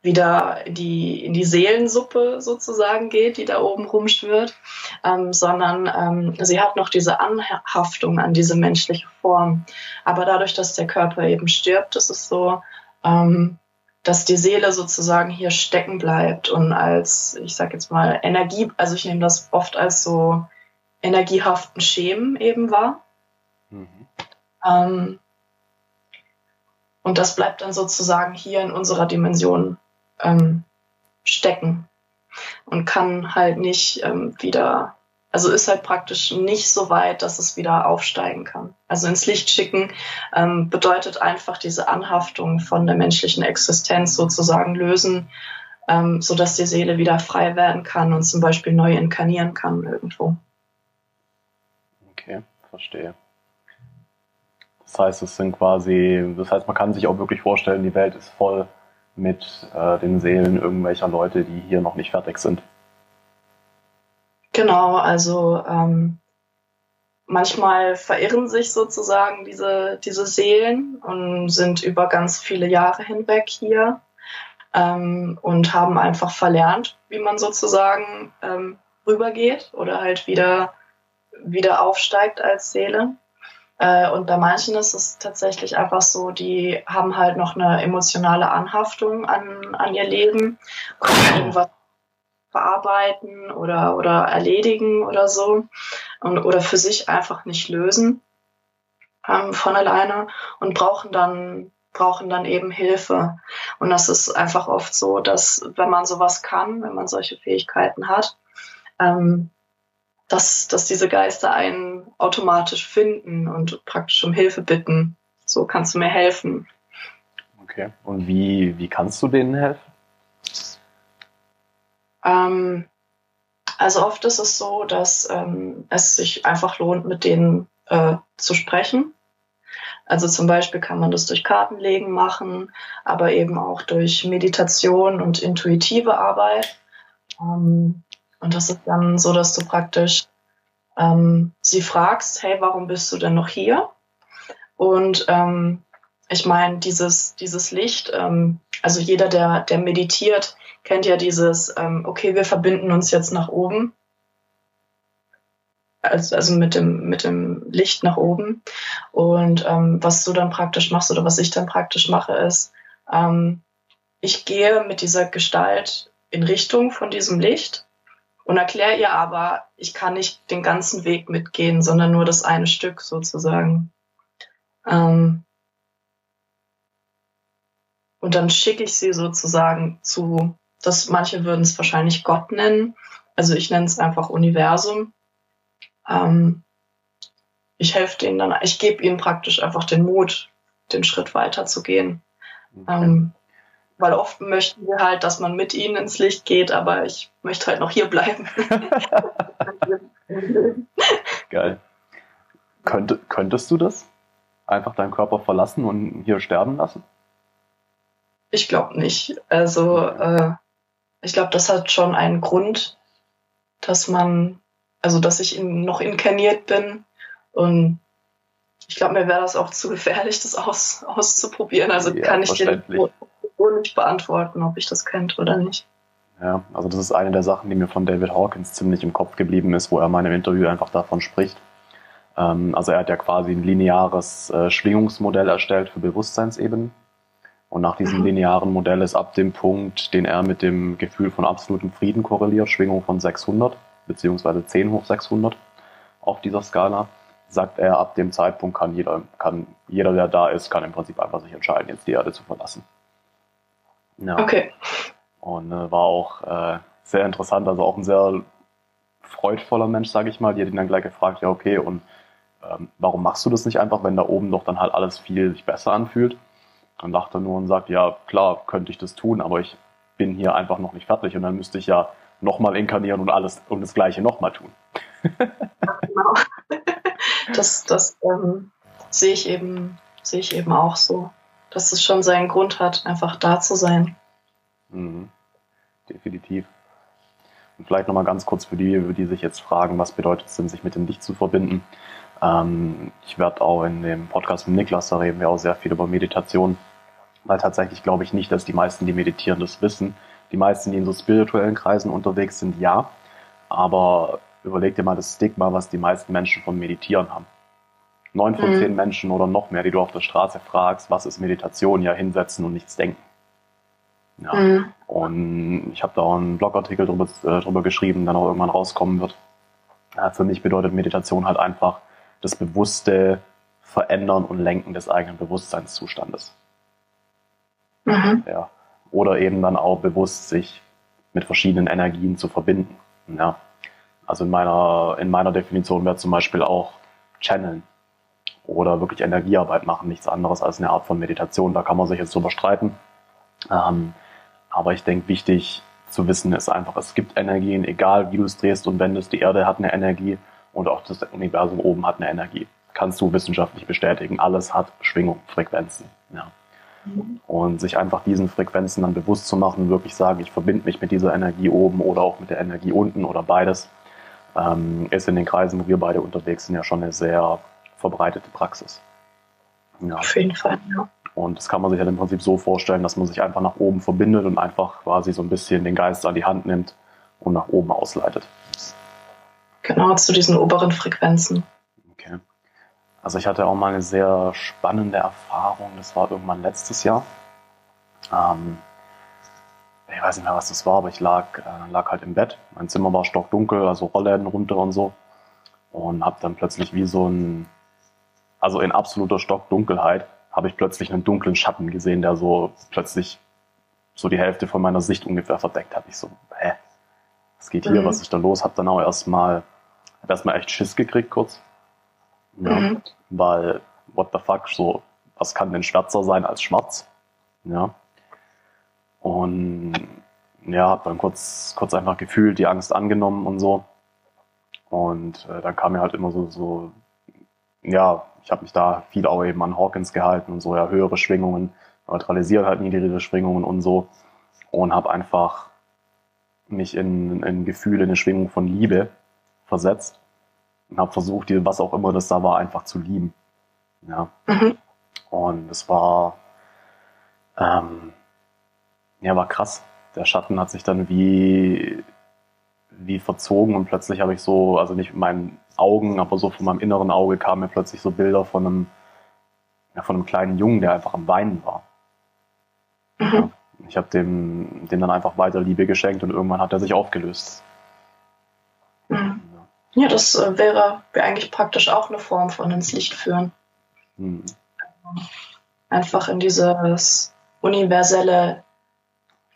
wieder in die, in die Seelensuppe sozusagen geht, die da oben rumschwirrt, ähm, sondern ähm, sie hat noch diese Anhaftung an diese menschliche Form. Aber dadurch, dass der Körper eben stirbt, ist es so, ähm, dass die Seele sozusagen hier stecken bleibt und als, ich sag jetzt mal, Energie, also ich nehme das oft als so energiehaften Schemen eben war. Mhm. Ähm, und das bleibt dann sozusagen hier in unserer Dimension ähm, stecken und kann halt nicht ähm, wieder, also ist halt praktisch nicht so weit, dass es wieder aufsteigen kann. Also ins Licht schicken ähm, bedeutet einfach diese Anhaftung von der menschlichen Existenz sozusagen lösen, ähm, sodass die Seele wieder frei werden kann und zum Beispiel neu inkarnieren kann irgendwo. Verstehe. Das heißt, es sind quasi, das heißt, man kann sich auch wirklich vorstellen, die Welt ist voll mit äh, den Seelen irgendwelcher Leute, die hier noch nicht fertig sind. Genau, also ähm, manchmal verirren sich sozusagen diese, diese Seelen und sind über ganz viele Jahre hinweg hier ähm, und haben einfach verlernt, wie man sozusagen ähm, rübergeht oder halt wieder wieder aufsteigt als Seele. Äh, und bei manchen ist es tatsächlich einfach so, die haben halt noch eine emotionale Anhaftung an, an ihr Leben, können irgendwas verarbeiten oder, oder erledigen oder so und, oder für sich einfach nicht lösen ähm, von alleine und brauchen dann brauchen dann eben Hilfe. Und das ist einfach oft so, dass wenn man sowas kann, wenn man solche Fähigkeiten hat, ähm, dass, dass diese Geister einen automatisch finden und praktisch um Hilfe bitten. So kannst du mir helfen. Okay. Und wie, wie kannst du denen helfen? Ähm, also oft ist es so, dass ähm, es sich einfach lohnt, mit denen äh, zu sprechen. Also zum Beispiel kann man das durch Kartenlegen machen, aber eben auch durch Meditation und intuitive Arbeit. Ähm, und das ist dann so, dass du praktisch ähm, sie fragst, hey, warum bist du denn noch hier? Und ähm, ich meine, dieses, dieses Licht, ähm, also jeder, der, der meditiert, kennt ja dieses, ähm, okay, wir verbinden uns jetzt nach oben. Also, also mit dem, mit dem Licht nach oben. Und ähm, was du dann praktisch machst oder was ich dann praktisch mache, ist, ähm, ich gehe mit dieser Gestalt in Richtung von diesem Licht und erkläre ihr aber, ich kann nicht den ganzen Weg mitgehen, sondern nur das eine Stück sozusagen. Ähm, und dann schicke ich sie sozusagen zu, das manche würden es wahrscheinlich Gott nennen, also ich nenne es einfach Universum. Ähm, ich helfe denen dann, ich gebe ihnen praktisch einfach den Mut, den Schritt weiter zu gehen. Okay. Ähm, weil oft möchten wir halt, dass man mit ihnen ins Licht geht, aber ich möchte halt noch hier bleiben. Geil. Könnte, könntest du das? Einfach deinen Körper verlassen und hier sterben lassen? Ich glaube nicht. Also äh, ich glaube, das hat schon einen Grund, dass man, also dass ich in, noch inkarniert bin und ich glaube, mir wäre das auch zu gefährlich, das aus, auszuprobieren. Also ja, kann ich dir so nicht beantworten, ob ich das kennt oder nicht. Ja, also das ist eine der Sachen, die mir von David Hawkins ziemlich im Kopf geblieben ist, wo er mal im Interview einfach davon spricht. Ähm, also er hat ja quasi ein lineares äh, Schwingungsmodell erstellt für Bewusstseinsebenen. Und nach diesem mhm. linearen Modell ist ab dem Punkt, den er mit dem Gefühl von absolutem Frieden korreliert, Schwingung von 600, beziehungsweise 10 hoch 600 auf dieser Skala, sagt er, ab dem Zeitpunkt kann jeder, kann jeder, der da ist, kann im Prinzip einfach sich entscheiden, jetzt die Erde zu verlassen. Ja. Okay. Und äh, war auch äh, sehr interessant, also auch ein sehr freudvoller Mensch, sage ich mal. Die hat ihn dann gleich gefragt, ja okay, und ähm, warum machst du das nicht einfach, wenn da oben doch dann halt alles viel sich besser anfühlt? Dann lacht er nur und sagt, ja klar, könnte ich das tun, aber ich bin hier einfach noch nicht fertig und dann müsste ich ja nochmal inkarnieren und alles und das Gleiche nochmal tun. genau. Das, das ähm, sehe ich eben, sehe ich eben auch so dass es schon seinen Grund hat, einfach da zu sein. Mhm. Definitiv. Und vielleicht nochmal ganz kurz für die, die sich jetzt fragen, was bedeutet es denn, sich mit dem Licht zu verbinden. Ähm, ich werde auch in dem Podcast mit Niklas, da reden wir auch sehr viel über Meditation, weil tatsächlich glaube ich nicht, dass die meisten, die meditieren, das wissen. Die meisten, die in so spirituellen Kreisen unterwegs sind, ja. Aber überleg dir mal das Stigma, was die meisten Menschen vom Meditieren haben neun von mhm. zehn Menschen oder noch mehr, die du auf der Straße fragst, was ist Meditation, ja hinsetzen und nichts denken. Ja. Mhm. Und ich habe da auch einen Blogartikel drüber, äh, drüber geschrieben, der noch irgendwann rauskommen wird. Ja, für mich bedeutet Meditation halt einfach das bewusste Verändern und Lenken des eigenen Bewusstseinszustandes. Mhm. Ja. Oder eben dann auch bewusst sich mit verschiedenen Energien zu verbinden. Ja. Also in meiner, in meiner Definition wäre zum Beispiel auch Channeln oder wirklich Energiearbeit machen, nichts anderes als eine Art von Meditation. Da kann man sich jetzt drüber streiten. Ähm, aber ich denke, wichtig zu wissen ist einfach, es gibt Energien, egal wie du es drehst und wendest. Die Erde hat eine Energie und auch das Universum oben hat eine Energie. Kannst du wissenschaftlich bestätigen. Alles hat Schwingung, Frequenzen. Ja. Und sich einfach diesen Frequenzen dann bewusst zu machen, wirklich sagen, ich verbinde mich mit dieser Energie oben oder auch mit der Energie unten oder beides, ähm, ist in den Kreisen, wo wir beide unterwegs sind, ja schon eine sehr verbreitete Praxis. Ja. Auf jeden Fall, ja. Und das kann man sich halt im Prinzip so vorstellen, dass man sich einfach nach oben verbindet und einfach quasi so ein bisschen den Geist an die Hand nimmt und nach oben ausleitet. Genau, zu diesen oberen Frequenzen. Okay. Also ich hatte auch mal eine sehr spannende Erfahrung, das war irgendwann letztes Jahr. Ähm, ich weiß nicht mehr, was das war, aber ich lag, äh, lag halt im Bett. Mein Zimmer war stockdunkel, also Rollläden runter und so. Und habe dann plötzlich wie so ein, also in absoluter Stockdunkelheit, habe ich plötzlich einen dunklen Schatten gesehen, der so plötzlich so die Hälfte von meiner Sicht ungefähr verdeckt hat. Ich so, hä? Was geht hier? Mhm. Was ist da los? Hab dann auch erstmal, hab erstmal echt Schiss gekriegt kurz. Ja, mhm. Weil, what the fuck, so, was kann denn schwärzer sein als schwarz? Ja. Und ja, hab dann kurz, kurz einfach gefühlt, die Angst angenommen und so. Und äh, dann kam mir halt immer so, so ja, ich habe mich da viel auch eben an Hawkins gehalten und so, ja, höhere Schwingungen, neutralisiert halt niedrigere Schwingungen und so. Und habe einfach mich in, in Gefühle, in eine Schwingung von Liebe versetzt und habe versucht, die, was auch immer das da war, einfach zu lieben. Ja. Mhm. Und es war, ähm, ja, war krass. Der Schatten hat sich dann wie, wie verzogen und plötzlich habe ich so, also nicht meinen Augen, aber so von meinem inneren Auge kamen mir plötzlich so Bilder von einem, ja, von einem kleinen Jungen, der einfach am Weinen war. Mhm. Ja. Ich habe dem, dem dann einfach weiter Liebe geschenkt und irgendwann hat er sich aufgelöst. Mhm. Ja, das äh, wäre, wäre eigentlich praktisch auch eine Form von ins Licht führen. Mhm. Einfach in dieses universelle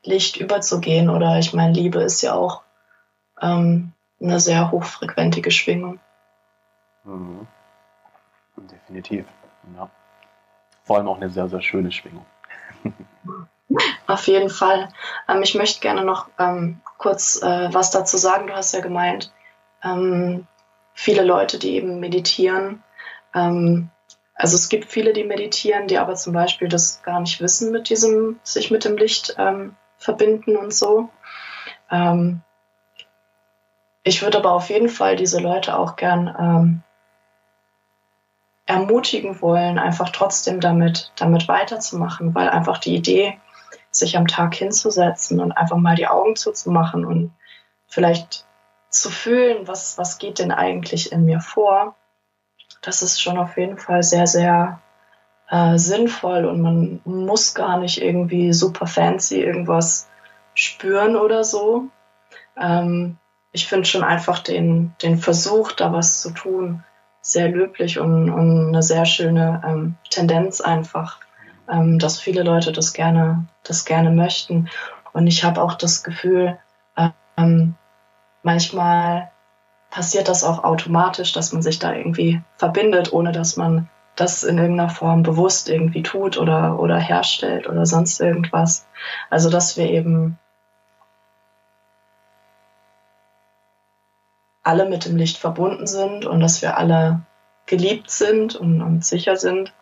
Licht überzugehen. Oder ich meine, Liebe ist ja auch ähm, eine sehr hochfrequentige Schwingung. Mhm. Definitiv. Ja. Vor allem auch eine sehr, sehr schöne Schwingung. Auf jeden Fall. Ähm, ich möchte gerne noch ähm, kurz äh, was dazu sagen. Du hast ja gemeint, ähm, viele Leute, die eben meditieren. Ähm, also es gibt viele, die meditieren, die aber zum Beispiel das gar nicht wissen mit diesem, sich mit dem Licht ähm, verbinden und so. Ähm, ich würde aber auf jeden Fall diese Leute auch gern ermutigen wollen, einfach trotzdem damit, damit weiterzumachen, weil einfach die Idee, sich am Tag hinzusetzen und einfach mal die Augen zuzumachen und vielleicht zu fühlen, was, was geht denn eigentlich in mir vor, das ist schon auf jeden Fall sehr, sehr äh, sinnvoll und man muss gar nicht irgendwie super fancy irgendwas spüren oder so. Ähm, ich finde schon einfach den, den Versuch, da was zu tun, sehr löblich und, und eine sehr schöne ähm, Tendenz einfach, ähm, dass viele Leute das gerne, das gerne möchten. Und ich habe auch das Gefühl, ähm, manchmal passiert das auch automatisch, dass man sich da irgendwie verbindet, ohne dass man das in irgendeiner Form bewusst irgendwie tut oder, oder herstellt oder sonst irgendwas. Also dass wir eben alle mit dem Licht verbunden sind und dass wir alle geliebt sind und, und sicher sind.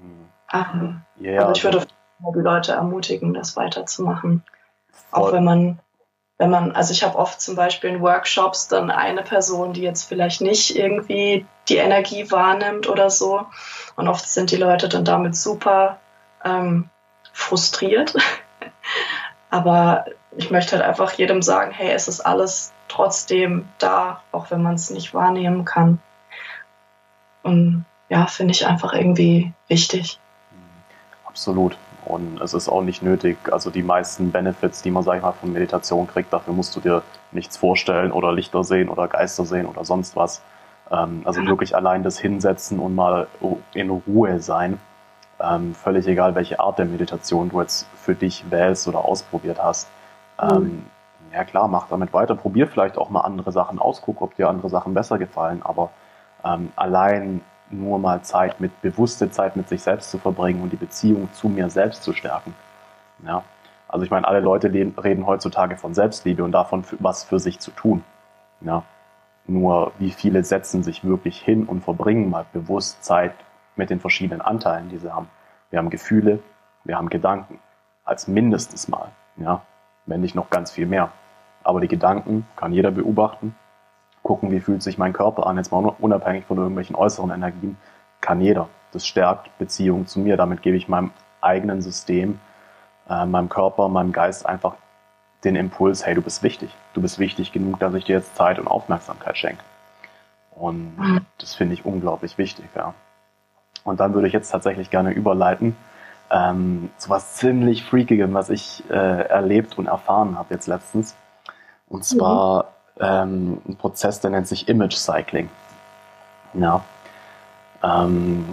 Mhm. Yeah, aber ich würde die Leute ermutigen, das weiterzumachen. Voll. Auch wenn man, wenn man, also ich habe oft zum Beispiel in Workshops dann eine Person, die jetzt vielleicht nicht irgendwie die Energie wahrnimmt oder so. Und oft sind die Leute dann damit super ähm, frustriert. aber ich möchte halt einfach jedem sagen, hey, es ist alles trotzdem da, auch wenn man es nicht wahrnehmen kann. Und ja, finde ich einfach irgendwie wichtig. Absolut. Und es ist auch nicht nötig, also die meisten Benefits, die man, sag ich mal, von Meditation kriegt, dafür musst du dir nichts vorstellen oder Lichter sehen oder Geister sehen oder sonst was. Ähm, also wirklich allein das Hinsetzen und mal in Ruhe sein, ähm, völlig egal, welche Art der Meditation du jetzt für dich wählst oder ausprobiert hast. Ähm, ja klar, mach damit weiter. Probier vielleicht auch mal andere Sachen aus, guck, ob dir andere Sachen besser gefallen. Aber ähm, allein nur mal Zeit mit, bewusste Zeit mit sich selbst zu verbringen und die Beziehung zu mir selbst zu stärken. Ja. Also ich meine, alle Leute reden heutzutage von Selbstliebe und davon, was für sich zu tun. Ja. Nur wie viele setzen sich wirklich hin und verbringen mal bewusst Zeit mit den verschiedenen Anteilen, die sie haben. Wir haben Gefühle, wir haben Gedanken. Als mindestes mal. Ja wenn nicht noch ganz viel mehr. Aber die Gedanken kann jeder beobachten, gucken, wie fühlt sich mein Körper an, jetzt mal unabhängig von irgendwelchen äußeren Energien, kann jeder. Das stärkt Beziehung zu mir. Damit gebe ich meinem eigenen System, äh, meinem Körper, meinem Geist einfach den Impuls, hey, du bist wichtig. Du bist wichtig genug, dass ich dir jetzt Zeit und Aufmerksamkeit schenke. Und mhm. das finde ich unglaublich wichtig, ja. Und dann würde ich jetzt tatsächlich gerne überleiten ähm, zu was ziemlich Freakigem, was ich äh, erlebt und erfahren habe jetzt letztens. Und zwar mhm. ähm, ein Prozess, der nennt sich Image Cycling. Ja. Ähm,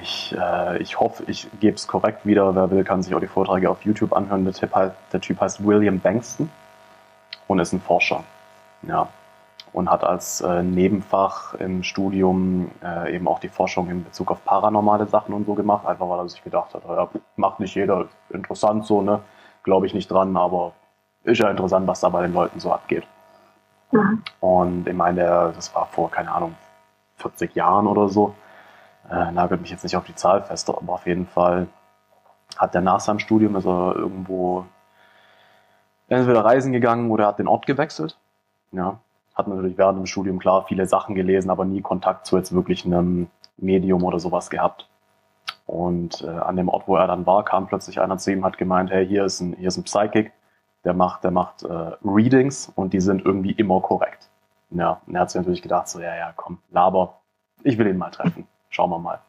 ich, äh, ich hoffe, ich gebe es korrekt wieder. Wer will, kann sich auch die Vorträge auf YouTube anhören. Der Typ, heißt, der typ heißt William Bankston und ist ein Forscher. Ja. Und hat als äh, Nebenfach im Studium äh, eben auch die Forschung in Bezug auf paranormale Sachen und so gemacht, einfach weil er sich gedacht hat, ja, macht nicht jeder interessant so, ne? Glaube ich nicht dran, aber ist ja interessant, was da bei den Leuten so abgeht. Mhm. Und ich meine, das war vor, keine Ahnung, 40 Jahren oder so. Äh, nagelt mich jetzt nicht auf die Zahl fest, aber auf jeden Fall hat der nach seinem Studium ist er irgendwo entweder reisen gegangen oder hat den Ort gewechselt. Ja, hat natürlich während dem Studium klar viele Sachen gelesen, aber nie Kontakt zu jetzt wirklich einem Medium oder sowas gehabt. Und äh, an dem Ort, wo er dann war, kam plötzlich einer zu ihm, hat gemeint, hey, hier ist ein, hier ist ein Psychic, der macht, der macht äh, Readings und die sind irgendwie immer korrekt. Ja, und er hat sich natürlich gedacht, so, ja, ja, komm, laber, ich will ihn mal treffen. Schauen wir mal.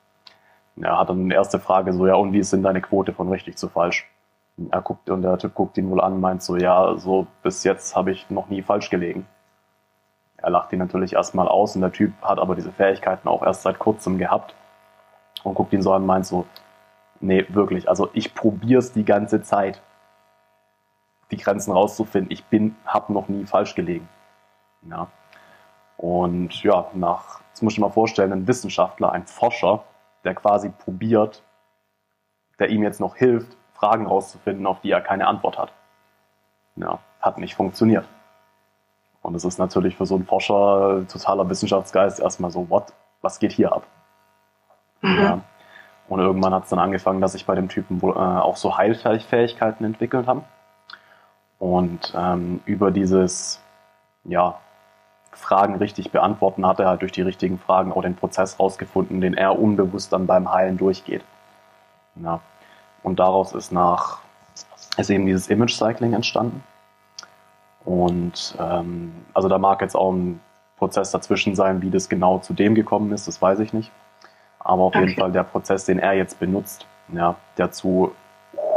Er hat dann eine erste Frage so, ja, und wie ist denn deine Quote von richtig zu falsch? Er guckt, und der Typ guckt ihn wohl an, meint so, ja, so bis jetzt habe ich noch nie falsch gelegen. Er lacht ihn natürlich erstmal aus und der Typ hat aber diese Fähigkeiten auch erst seit kurzem gehabt und guckt ihn so an und meint so, nee, wirklich, also ich probiere es die ganze Zeit, die Grenzen rauszufinden. Ich bin, habe noch nie falsch gelegen. Ja. Und ja, nach, das muss ich mal vorstellen, ein Wissenschaftler, ein Forscher, der quasi probiert, der ihm jetzt noch hilft, Fragen rauszufinden, auf die er keine Antwort hat. Ja, hat nicht funktioniert. Und es ist natürlich für so einen Forscher totaler Wissenschaftsgeist erstmal so, what? Was geht hier ab? Mhm. Ja. Und irgendwann hat es dann angefangen, dass sich bei dem Typen wohl, äh, auch so Heilfähigkeiten entwickelt haben. Und ähm, über dieses, ja, Fragen richtig beantworten, hat er halt durch die richtigen Fragen auch den Prozess rausgefunden, den er unbewusst dann beim Heilen durchgeht. Ja. Und daraus ist nach, ist eben dieses Image Cycling entstanden. Und ähm, also da mag jetzt auch ein Prozess dazwischen sein, wie das genau zu dem gekommen ist, das weiß ich nicht. Aber auf okay. jeden Fall der Prozess, den er jetzt benutzt, ja, der zu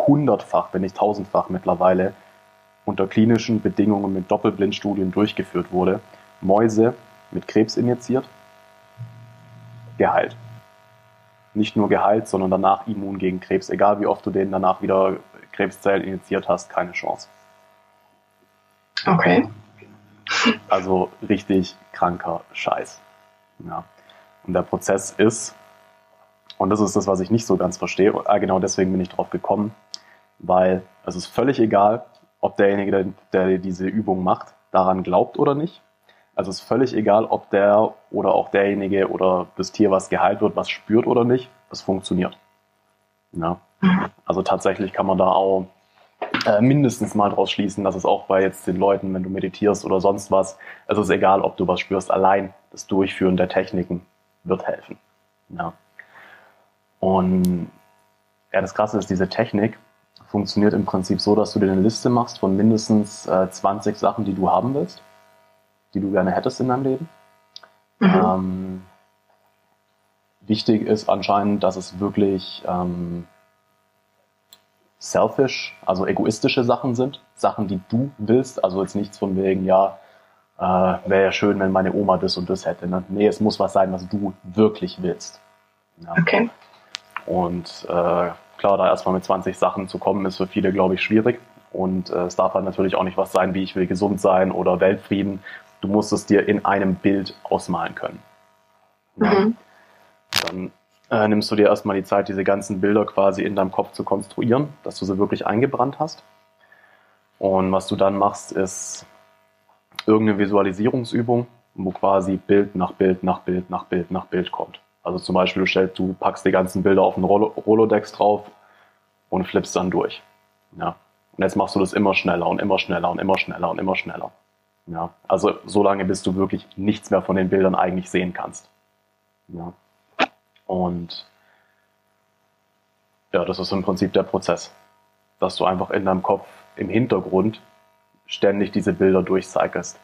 hundertfach, wenn nicht tausendfach mittlerweile unter klinischen Bedingungen mit Doppelblindstudien durchgeführt wurde, Mäuse mit Krebs injiziert, geheilt. Nicht nur geheilt, sondern danach immun gegen Krebs. Egal wie oft du denen danach wieder Krebszellen injiziert hast, keine Chance. Okay. Also richtig kranker Scheiß. Ja. Und der Prozess ist, und das ist das, was ich nicht so ganz verstehe, ah, genau deswegen bin ich drauf gekommen, weil es ist völlig egal, ob derjenige, der, der diese Übung macht, daran glaubt oder nicht. Also es ist völlig egal, ob der oder auch derjenige oder das Tier, was geheilt wird, was spürt oder nicht. Es funktioniert. Ja. Also tatsächlich kann man da auch äh, mindestens mal daraus schließen, dass es auch bei jetzt den Leuten, wenn du meditierst oder sonst was, es ist egal, ob du was spürst, allein das Durchführen der Techniken wird helfen. Ja. Und ja, das Krasse ist, diese Technik funktioniert im Prinzip so, dass du dir eine Liste machst von mindestens äh, 20 Sachen, die du haben willst, die du gerne hättest in deinem Leben. Mhm. Ähm, wichtig ist anscheinend, dass es wirklich ähm, selfish, also egoistische Sachen sind, Sachen, die du willst, also jetzt nichts von wegen, ja, äh, wäre ja schön, wenn meine Oma das und das hätte. Ne? Nee, es muss was sein, was du wirklich willst. Ja. Okay. Und äh, klar, da erstmal mit 20 Sachen zu kommen, ist für viele, glaube ich, schwierig. Und äh, es darf halt natürlich auch nicht was sein, wie ich will gesund sein oder Weltfrieden. Du musst es dir in einem Bild ausmalen können. Ja. Mhm. Dann äh, nimmst du dir erstmal die Zeit, diese ganzen Bilder quasi in deinem Kopf zu konstruieren, dass du sie wirklich eingebrannt hast. Und was du dann machst, ist irgendeine Visualisierungsübung, wo quasi Bild nach Bild nach Bild nach Bild nach Bild kommt. Also zum Beispiel, du, stellst, du packst die ganzen Bilder auf einen Rolodex drauf und flippst dann durch. Ja. Und jetzt machst du das immer schneller und immer schneller und immer schneller und immer schneller. Ja. Also so lange, bis du wirklich nichts mehr von den Bildern eigentlich sehen kannst. Ja. Und ja, das ist im Prinzip der Prozess, dass du einfach in deinem Kopf im Hintergrund ständig diese Bilder durchcyclest.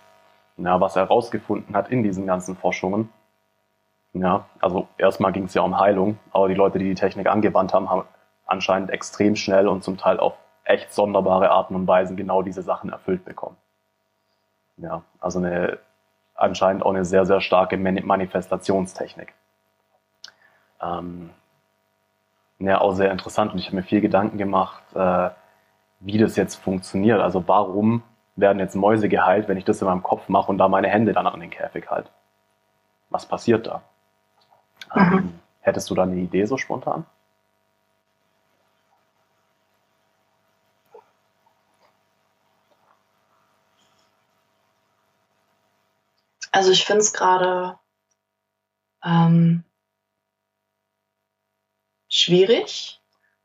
Ja, was er herausgefunden hat in diesen ganzen Forschungen, Ja, also erstmal ging es ja um Heilung, aber die Leute, die die Technik angewandt haben, haben anscheinend extrem schnell und zum Teil auf echt sonderbare Arten und Weisen genau diese Sachen erfüllt bekommen. Ja, also eine anscheinend auch eine sehr, sehr starke Manifestationstechnik. Ähm, ja, auch sehr interessant und ich habe mir viel Gedanken gemacht, äh, wie das jetzt funktioniert. Also warum werden jetzt Mäuse geheilt, wenn ich das in meinem Kopf mache und da meine Hände dann an den Käfig halte? Was passiert da? Mhm. Ähm, hättest du da eine Idee so spontan? Also ich finde es gerade ähm, schwierig,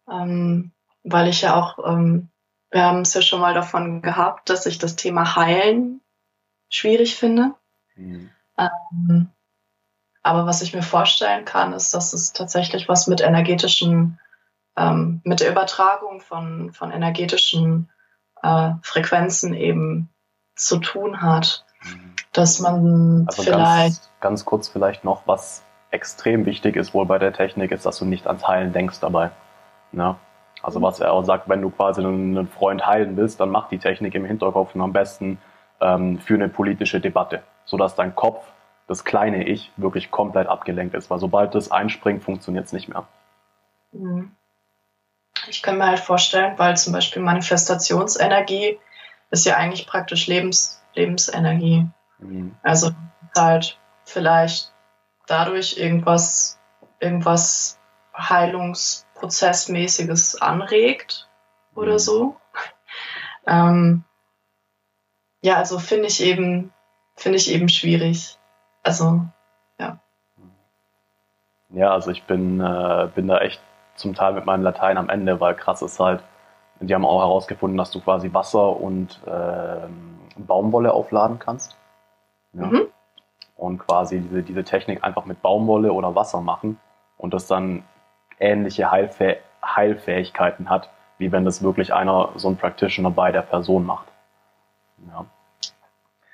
ähm, weil ich ja auch, ähm, wir haben es ja schon mal davon gehabt, dass ich das Thema Heilen schwierig finde. Mhm. Ähm, aber was ich mir vorstellen kann, ist, dass es tatsächlich was mit energetischen, ähm, mit der Übertragung von, von energetischen äh, Frequenzen eben zu tun hat. Mhm dass man also vielleicht. Ganz, ganz kurz vielleicht noch, was extrem wichtig ist wohl bei der Technik, ist, dass du nicht ans Heilen denkst dabei. Ja? Also was er auch sagt, wenn du quasi einen Freund heilen willst, dann mach die Technik im Hinterkopf und am besten ähm, für eine politische Debatte, sodass dein Kopf, das kleine Ich, wirklich komplett abgelenkt ist. Weil sobald das einspringt, funktioniert es nicht mehr. Mhm. Ich kann mir halt vorstellen, weil zum Beispiel Manifestationsenergie ist ja eigentlich praktisch Lebens, Lebensenergie. Mhm. Also halt vielleicht dadurch irgendwas, irgendwas Heilungsprozessmäßiges anregt oder mhm. so. Ähm, ja, also finde ich eben, finde ich eben schwierig. Also, ja. Ja, also ich bin, äh, bin da echt zum Teil mit meinem Latein am Ende, weil krass ist halt, die haben auch herausgefunden, dass du quasi Wasser und äh, Baumwolle aufladen kannst. Ja? Mhm. Und quasi diese, diese Technik einfach mit Baumwolle oder Wasser machen und das dann ähnliche Heilfäh Heilfähigkeiten hat, wie wenn das wirklich einer, so ein Practitioner bei der Person macht. Ja.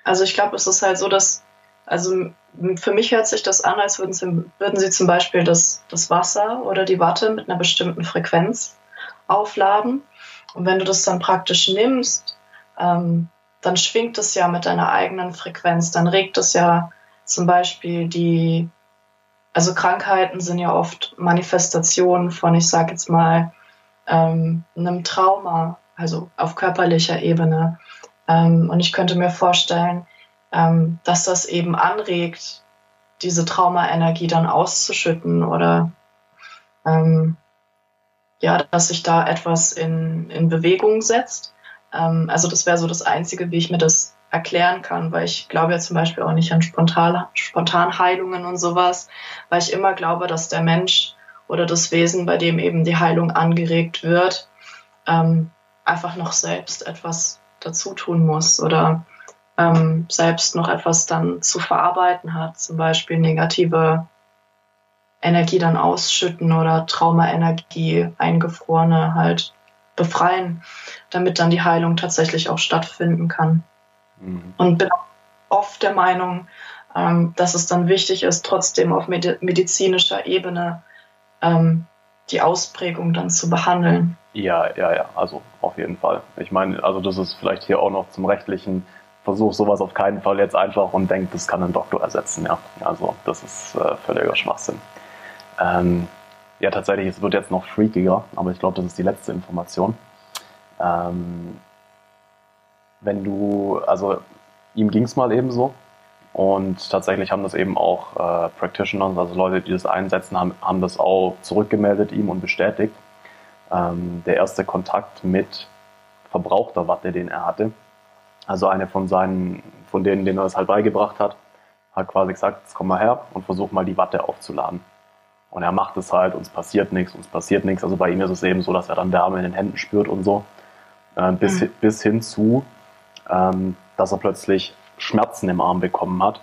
Also ich glaube, es ist halt so, dass, also für mich hört sich das an, als würden sie, würden sie zum Beispiel das, das Wasser oder die Watte mit einer bestimmten Frequenz aufladen. Und wenn du das dann praktisch nimmst, ähm, dann schwingt es ja mit deiner eigenen Frequenz. Dann regt es ja zum Beispiel die, also Krankheiten sind ja oft Manifestationen von, ich sage jetzt mal, ähm, einem Trauma, also auf körperlicher Ebene. Ähm, und ich könnte mir vorstellen, ähm, dass das eben anregt, diese Traumaenergie dann auszuschütten oder ähm, ja, dass sich da etwas in, in Bewegung setzt. Ähm, also das wäre so das Einzige, wie ich mir das erklären kann, weil ich glaube ja zum Beispiel auch nicht an Spontan, Spontanheilungen und sowas, weil ich immer glaube, dass der Mensch oder das Wesen, bei dem eben die Heilung angeregt wird, ähm, einfach noch selbst etwas dazu tun muss oder ähm, selbst noch etwas dann zu verarbeiten hat, zum Beispiel negative Energie dann ausschütten oder Traumaenergie, eingefrorene halt befreien, damit dann die Heilung tatsächlich auch stattfinden kann. Mhm. Und bin oft der Meinung, ähm, dass es dann wichtig ist, trotzdem auf medizinischer Ebene ähm, die Ausprägung dann zu behandeln. Ja, ja, ja, also auf jeden Fall. Ich meine, also das ist vielleicht hier auch noch zum rechtlichen Versuch, sowas auf keinen Fall jetzt einfach und denkt, das kann ein Doktor ersetzen, ja. Also das ist äh, völliger Schwachsinn. Ähm, ja, tatsächlich, es wird jetzt noch freakiger, aber ich glaube, das ist die letzte Information. Ähm, wenn du, also ihm ging es mal eben so und tatsächlich haben das eben auch äh, Practitioners, also Leute, die das einsetzen, haben, haben das auch zurückgemeldet ihm und bestätigt. Ähm, der erste Kontakt mit verbrauchter Watte, den er hatte, also eine von seinen, von denen, denen er es halt beigebracht hat, hat quasi gesagt, jetzt komm mal her und versuch mal die Watte aufzuladen. Und er macht es halt, uns passiert nichts, uns passiert nichts. Also bei ihm ist es eben so, dass er dann Wärme in den Händen spürt und so. Äh, bis, mhm. bis hin zu, ähm, dass er plötzlich Schmerzen im Arm bekommen hat.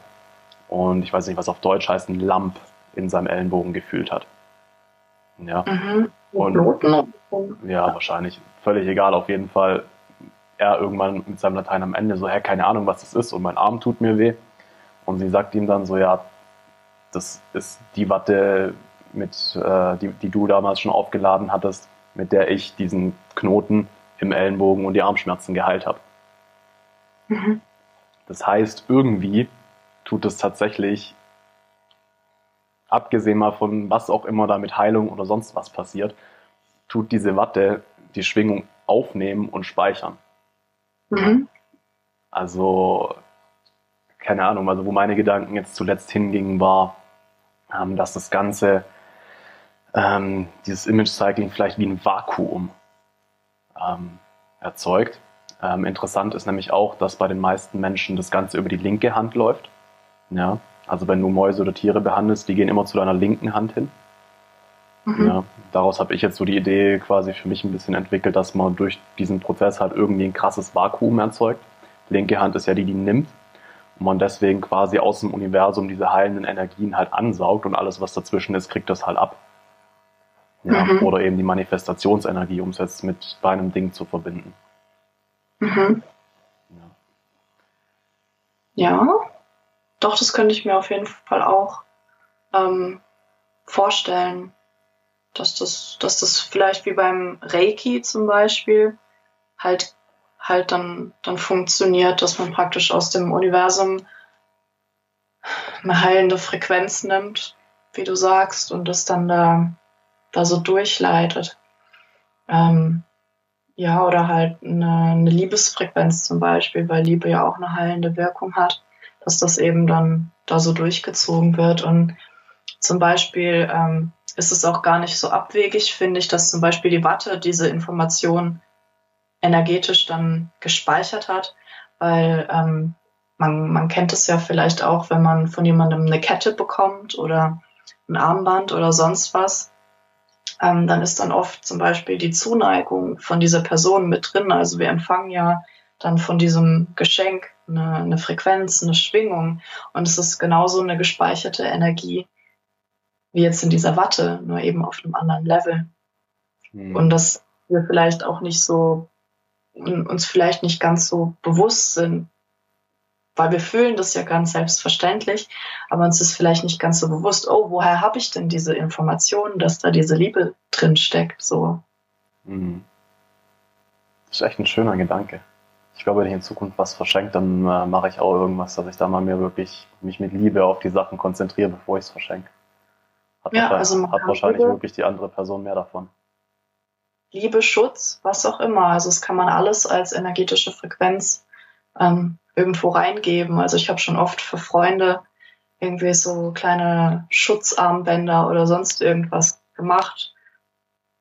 Und ich weiß nicht, was auf Deutsch heißt, ein Lamp in seinem Ellenbogen gefühlt hat. Ja. Mhm. Und, ja, wahrscheinlich. Völlig egal, auf jeden Fall. Er irgendwann mit seinem Latein am Ende so, hä, keine Ahnung, was das ist und mein Arm tut mir weh. Und sie sagt ihm dann so, ja, das ist die Watte, mit, äh, die, die du damals schon aufgeladen hattest, mit der ich diesen Knoten im Ellenbogen und die Armschmerzen geheilt habe. Mhm. Das heißt, irgendwie tut es tatsächlich, abgesehen mal von was auch immer da mit Heilung oder sonst was passiert, tut diese Watte die Schwingung aufnehmen und speichern. Mhm. Also, keine Ahnung, also wo meine Gedanken jetzt zuletzt hingingen, war, ähm, dass das Ganze, ähm, dieses Image-Cycling vielleicht wie ein Vakuum ähm, erzeugt. Ähm, interessant ist nämlich auch, dass bei den meisten Menschen das Ganze über die linke Hand läuft. Ja, also wenn du Mäuse oder Tiere behandelst, die gehen immer zu deiner linken Hand hin. Mhm. Ja, daraus habe ich jetzt so die Idee quasi für mich ein bisschen entwickelt, dass man durch diesen Prozess halt irgendwie ein krasses Vakuum erzeugt. Linke Hand ist ja die, die nimmt. Und man deswegen quasi aus dem Universum diese heilenden Energien halt ansaugt und alles, was dazwischen ist, kriegt das halt ab. Ja, mhm. Oder eben die Manifestationsenergie, um es jetzt mit deinem Ding zu verbinden. Mhm. Ja. ja. doch, das könnte ich mir auf jeden Fall auch ähm, vorstellen dass das, dass das vielleicht wie beim Reiki zum Beispiel halt, halt dann, dann funktioniert, dass man praktisch aus dem Universum eine heilende Frequenz nimmt, wie du sagst, und das dann da, da so durchleitet. Ähm, ja, oder halt eine, eine Liebesfrequenz zum Beispiel, weil Liebe ja auch eine heilende Wirkung hat, dass das eben dann da so durchgezogen wird. Und zum Beispiel ähm, ist es auch gar nicht so abwegig, finde ich, dass zum Beispiel die Watte diese Information energetisch dann gespeichert hat, weil ähm, man, man kennt es ja vielleicht auch, wenn man von jemandem eine Kette bekommt oder ein Armband oder sonst was, ähm, dann ist dann oft zum Beispiel die Zuneigung von dieser Person mit drin. Also wir empfangen ja dann von diesem Geschenk eine, eine Frequenz, eine Schwingung und es ist genauso eine gespeicherte Energie, wie jetzt in dieser Watte, nur eben auf einem anderen Level. Mhm. Und dass wir vielleicht auch nicht so, uns vielleicht nicht ganz so bewusst sind, weil wir fühlen das ja ganz selbstverständlich, aber uns ist vielleicht nicht ganz so bewusst, oh, woher habe ich denn diese Informationen, dass da diese Liebe drin steckt, so. Mhm. Das ist echt ein schöner Gedanke. Ich glaube, wenn ich in Zukunft was verschenke, dann äh, mache ich auch irgendwas, dass ich da mal mir wirklich mich mit Liebe auf die Sachen konzentriere, bevor ich es verschenke. Hat, ja, wahrscheinlich, also hat wahrscheinlich Liebe, wirklich die andere Person mehr davon. Liebe, Schutz, was auch immer. Also es kann man alles als energetische Frequenz ähm, irgendwo reingeben. Also ich habe schon oft für Freunde irgendwie so kleine Schutzarmbänder oder sonst irgendwas gemacht,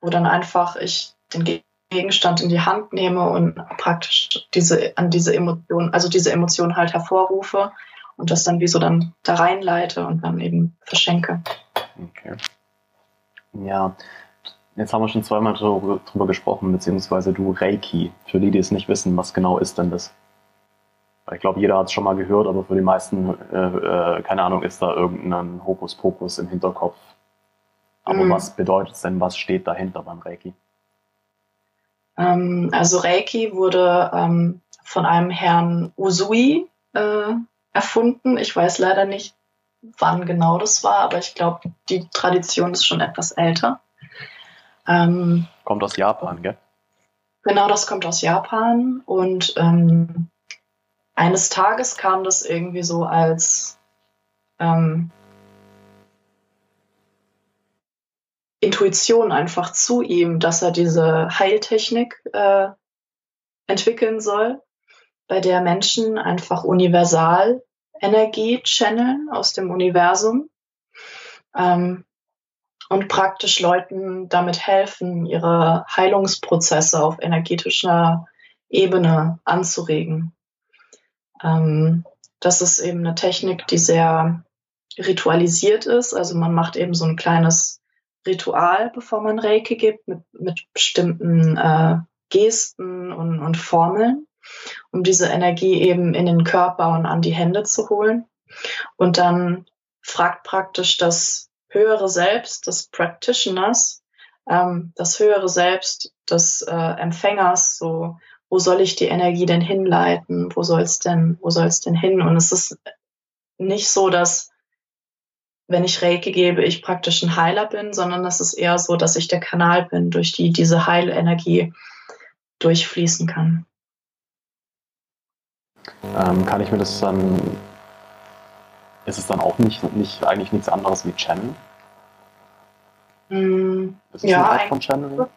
wo dann einfach ich den Gegenstand in die Hand nehme und praktisch diese an diese Emotion, also diese Emotion halt hervorrufe und das dann wie so dann da reinleite und dann eben verschenke. Okay. Ja, jetzt haben wir schon zweimal drüber, drüber gesprochen, beziehungsweise du Reiki. Für die, die es nicht wissen, was genau ist denn das? Ich glaube, jeder hat es schon mal gehört, aber für die meisten, äh, äh, keine Ahnung, ist da irgendein Hokuspokus im Hinterkopf. Aber mhm. was bedeutet es denn? Was steht dahinter beim Reiki? Ähm, also Reiki wurde ähm, von einem Herrn Usui äh, erfunden. Ich weiß leider nicht, wann genau das war, aber ich glaube, die Tradition ist schon etwas älter. Ähm, kommt aus Japan, gell? Genau, das kommt aus Japan und ähm, eines Tages kam das irgendwie so als ähm, Intuition einfach zu ihm, dass er diese Heiltechnik äh, entwickeln soll, bei der Menschen einfach universal Energie channeln aus dem Universum ähm, und praktisch Leuten damit helfen, ihre Heilungsprozesse auf energetischer Ebene anzuregen. Ähm, das ist eben eine Technik, die sehr ritualisiert ist. Also man macht eben so ein kleines Ritual, bevor man Reiki gibt, mit, mit bestimmten äh, Gesten und, und Formeln um diese Energie eben in den Körper und an die Hände zu holen. Und dann fragt praktisch das höhere Selbst des Practitioners, ähm, das höhere Selbst des äh, Empfängers, so, wo soll ich die Energie denn hinleiten? Wo soll es denn, wo soll es denn hin? Und es ist nicht so, dass wenn ich Reiki gebe, ich praktisch ein Heiler bin, sondern es ist eher so, dass ich der Kanal bin, durch die diese Heilenergie durchfließen kann. Ähm, kann ich mir das dann, ist es dann auch nicht, nicht eigentlich nichts anderes wie Channel? Mm, ist es ja, eine Art von Channel?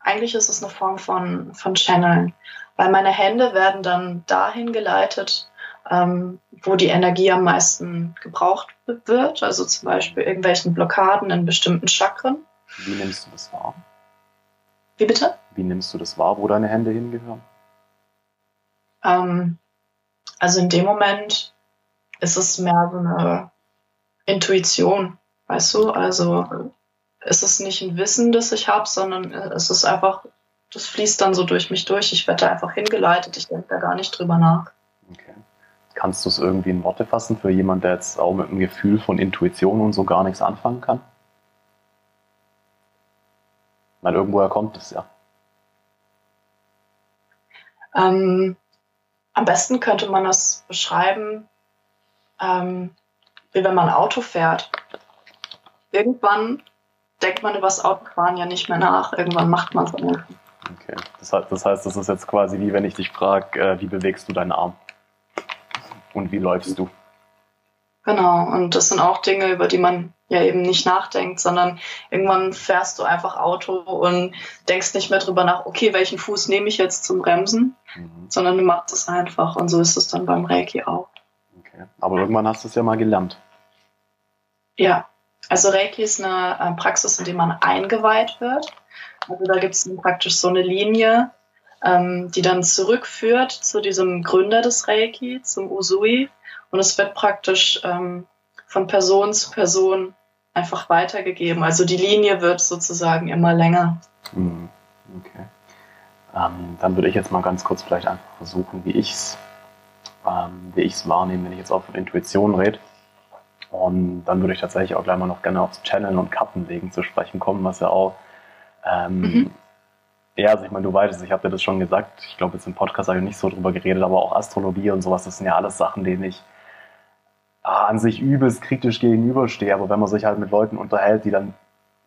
Eigentlich ist es eine Form von, von Channeln, weil meine Hände werden dann dahin geleitet, ähm, wo die Energie am meisten gebraucht wird, also zum Beispiel irgendwelchen Blockaden in bestimmten Chakren. Wie nimmst du das wahr? Wie bitte? Wie nimmst du das wahr, wo deine Hände hingehören? Ähm, also in dem Moment ist es mehr so eine Intuition, weißt du? Also es ist nicht ein Wissen, das ich habe, sondern es ist einfach, das fließt dann so durch mich durch. Ich werde da einfach hingeleitet, ich denke da gar nicht drüber nach. Okay. Kannst du es irgendwie in Worte fassen für jemanden, der jetzt auch mit einem Gefühl von Intuition und so gar nichts anfangen kann? Weil irgendwoher kommt es ja. Ähm, am besten könnte man das beschreiben, ähm, wie wenn man Auto fährt. Irgendwann denkt man über das Autofahren ja nicht mehr nach. Irgendwann macht man es einfach. Okay, das heißt, das heißt, das ist jetzt quasi wie wenn ich dich frage, äh, wie bewegst du deinen Arm? Und wie läufst du? Genau, und das sind auch Dinge, über die man ja eben nicht nachdenkt, sondern irgendwann fährst du einfach Auto und denkst nicht mehr drüber nach, okay, welchen Fuß nehme ich jetzt zum Bremsen, mhm. sondern du machst es einfach und so ist es dann beim Reiki auch. Okay, aber irgendwann hast du es ja mal gelernt. Ja, also Reiki ist eine äh, Praxis, in der man eingeweiht wird. Also da gibt es praktisch so eine Linie, ähm, die dann zurückführt zu diesem Gründer des Reiki, zum Usui. Und es wird praktisch ähm, von Person zu Person einfach weitergegeben. Also die Linie wird sozusagen immer länger. Mhm. Okay. Ähm, dann würde ich jetzt mal ganz kurz vielleicht einfach versuchen, wie ich es ähm, wahrnehme, wenn ich jetzt auch von Intuition rede. Und dann würde ich tatsächlich auch gleich mal noch gerne aufs Channeln und Kartenlegen zu sprechen kommen, was ja auch, ähm, mhm. ja, also ich meine, du weißt es, ich habe dir das schon gesagt, ich glaube, jetzt im Podcast habe ich nicht so drüber geredet, aber auch Astrologie und sowas, das sind ja alles Sachen, denen ich ah, an sich übelst kritisch gegenüberstehe, aber wenn man sich halt mit Leuten unterhält, die dann,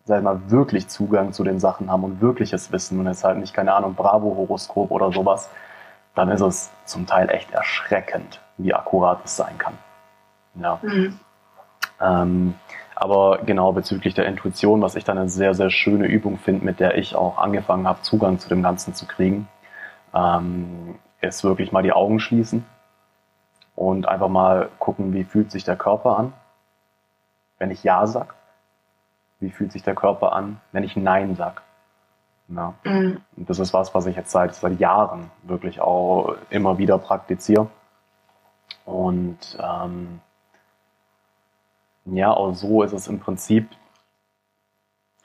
sag ich mal, wirklich Zugang zu den Sachen haben und wirkliches Wissen und jetzt halt nicht, keine Ahnung, Bravo-Horoskop oder sowas, dann ist es zum Teil echt erschreckend, wie akkurat es sein kann. Ja. Mhm. Ähm, aber genau bezüglich der Intuition, was ich dann eine sehr, sehr schöne Übung finde, mit der ich auch angefangen habe, Zugang zu dem Ganzen zu kriegen, ähm, ist wirklich mal die Augen schließen und einfach mal gucken, wie fühlt sich der Körper an, wenn ich Ja sag. Wie fühlt sich der Körper an, wenn ich Nein sag. Ja. Mhm. Und das ist was, was ich jetzt seit, seit Jahren wirklich auch immer wieder praktiziere. Und ähm, ja, auch so ist es im Prinzip.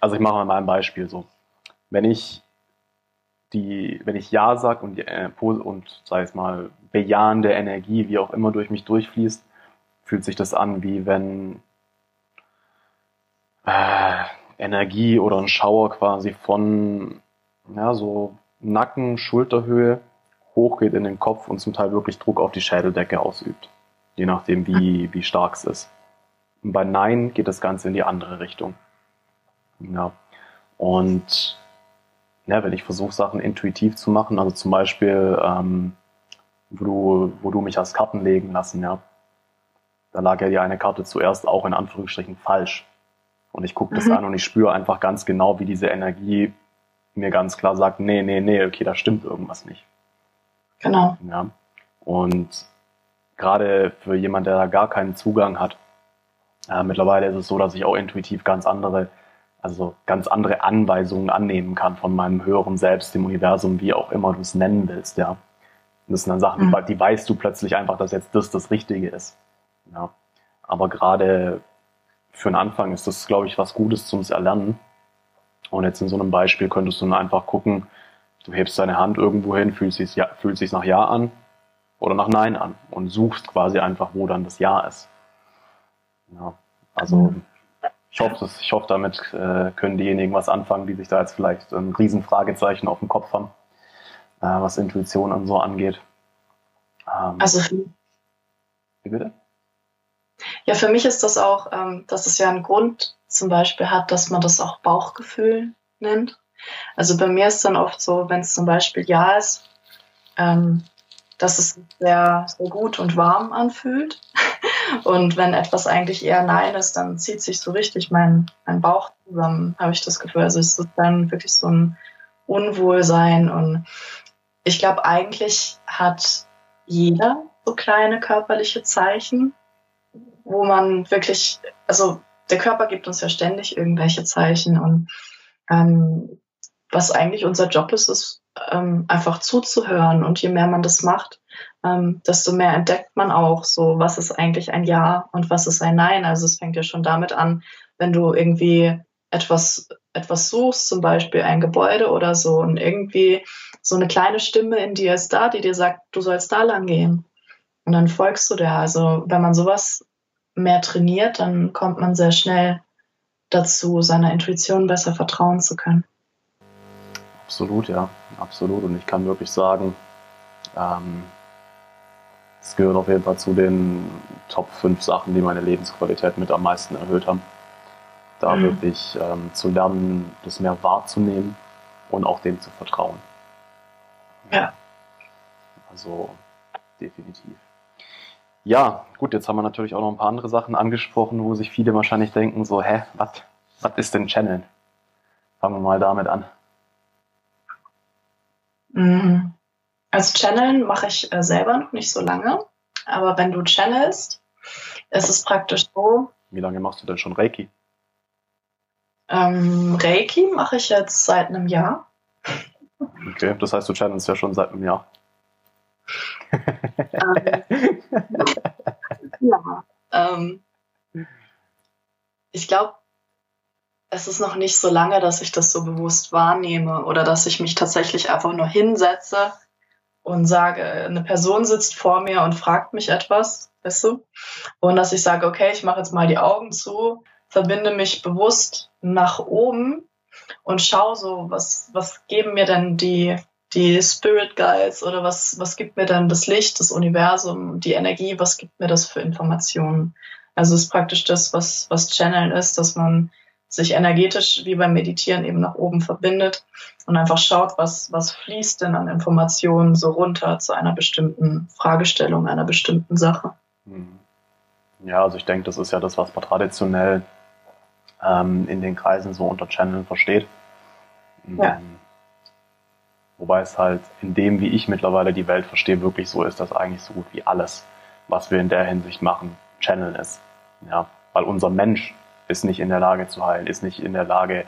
Also ich mache mal ein Beispiel so. Wenn ich die, wenn ich Ja sage und, äh, und sei es mal bejahende Energie, wie auch immer durch mich durchfließt, fühlt sich das an, wie wenn äh, Energie oder ein Schauer quasi von ja, so Nacken, Schulterhöhe hochgeht in den Kopf und zum Teil wirklich Druck auf die Schädeldecke ausübt. Je nachdem, wie, wie stark es ist. Und bei Nein geht das Ganze in die andere Richtung. Ja. Und ja, wenn ich versuche, Sachen intuitiv zu machen, also zum Beispiel, ähm, wo, du, wo du mich hast Karten legen lassen, ja, da lag ja die eine Karte zuerst auch in Anführungsstrichen falsch. Und ich gucke das mhm. an und ich spüre einfach ganz genau, wie diese Energie mir ganz klar sagt, nee, nee, nee, okay, da stimmt irgendwas nicht. Genau. Ja. Und gerade für jemand, der da gar keinen Zugang hat, äh, mittlerweile ist es so, dass ich auch intuitiv ganz andere, also ganz andere Anweisungen annehmen kann von meinem höheren Selbst, dem Universum, wie auch immer du es nennen willst, ja. Das sind dann Sachen, mhm. die, die weißt du plötzlich einfach, dass jetzt das das Richtige ist. Ja. Aber gerade für einen Anfang ist das, glaube ich, was Gutes zum Erlernen. Und jetzt in so einem Beispiel könntest du dann einfach gucken, du hebst deine Hand irgendwo hin, fühlt sich ja, fühlt sich nach Ja an oder nach Nein an und suchst quasi einfach, wo dann das Ja ist. Ja, also ich hoffe, dass, ich hoffe, damit äh, können diejenigen was anfangen, die sich da jetzt vielleicht ein Riesenfragezeichen auf dem Kopf haben, äh, was Intuition und so angeht. Ähm, also wie bitte? Ja, für mich ist das auch, ähm, dass es ja einen Grund zum Beispiel hat, dass man das auch Bauchgefühl nennt. Also bei mir ist dann oft so, wenn es zum Beispiel Ja ist, ähm, dass es sehr, sehr gut und warm anfühlt. Und wenn etwas eigentlich eher Nein ist, dann zieht sich so richtig mein, mein Bauch zusammen, habe ich das Gefühl. Also es ist dann wirklich so ein Unwohlsein. Und ich glaube, eigentlich hat jeder so kleine körperliche Zeichen, wo man wirklich, also der Körper gibt uns ja ständig irgendwelche Zeichen und ähm, was eigentlich unser Job ist, ist ähm, einfach zuzuhören und je mehr man das macht, ähm, desto mehr entdeckt man auch so, was ist eigentlich ein Ja und was ist ein Nein. Also es fängt ja schon damit an, wenn du irgendwie etwas, etwas suchst, zum Beispiel ein Gebäude oder so und irgendwie so eine kleine Stimme in dir ist da, die dir sagt, du sollst da lang gehen. Und dann folgst du der. Also wenn man sowas mehr trainiert, dann kommt man sehr schnell dazu, seiner Intuition besser vertrauen zu können. Absolut, ja, absolut. Und ich kann wirklich sagen, ähm, es gehört auf jeden Fall zu den Top 5 Sachen, die meine Lebensqualität mit am meisten erhöht haben. Da mhm. wirklich ähm, zu lernen, das mehr wahrzunehmen und auch dem zu vertrauen. Ja. Also definitiv. Ja, gut, jetzt haben wir natürlich auch noch ein paar andere Sachen angesprochen, wo sich viele wahrscheinlich denken, so, hä, was ist denn Channel? Fangen wir mal damit an. Mhm. Also Channeln mache ich äh, selber noch nicht so lange, aber wenn du channelst, ist es praktisch so. Wie lange machst du denn schon Reiki? Ähm, Reiki mache ich jetzt seit einem Jahr. Okay, das heißt, du channelst ja schon seit einem Jahr ähm, ja, ähm, ich glaube, es ist noch nicht so lange, dass ich das so bewusst wahrnehme oder dass ich mich tatsächlich einfach nur hinsetze und sage, eine Person sitzt vor mir und fragt mich etwas, weißt du? Und dass ich sage, okay, ich mache jetzt mal die Augen zu, verbinde mich bewusst nach oben und schaue so, was, was geben mir denn die die Spirit Guides oder was, was gibt mir dann das Licht, das Universum, die Energie, was gibt mir das für Informationen? Also es ist praktisch das, was, was Channeln ist, dass man sich energetisch wie beim Meditieren eben nach oben verbindet und einfach schaut, was, was fließt denn an Informationen so runter zu einer bestimmten Fragestellung, einer bestimmten Sache. Hm. Ja, also ich denke, das ist ja das, was man traditionell ähm, in den Kreisen so unter Channeln versteht. Ja. Ähm, Wobei es halt in dem, wie ich mittlerweile die Welt verstehe, wirklich so ist, dass eigentlich so gut wie alles, was wir in der Hinsicht machen, Channel ist. Ja, weil unser Mensch ist nicht in der Lage zu heilen, ist nicht in der Lage,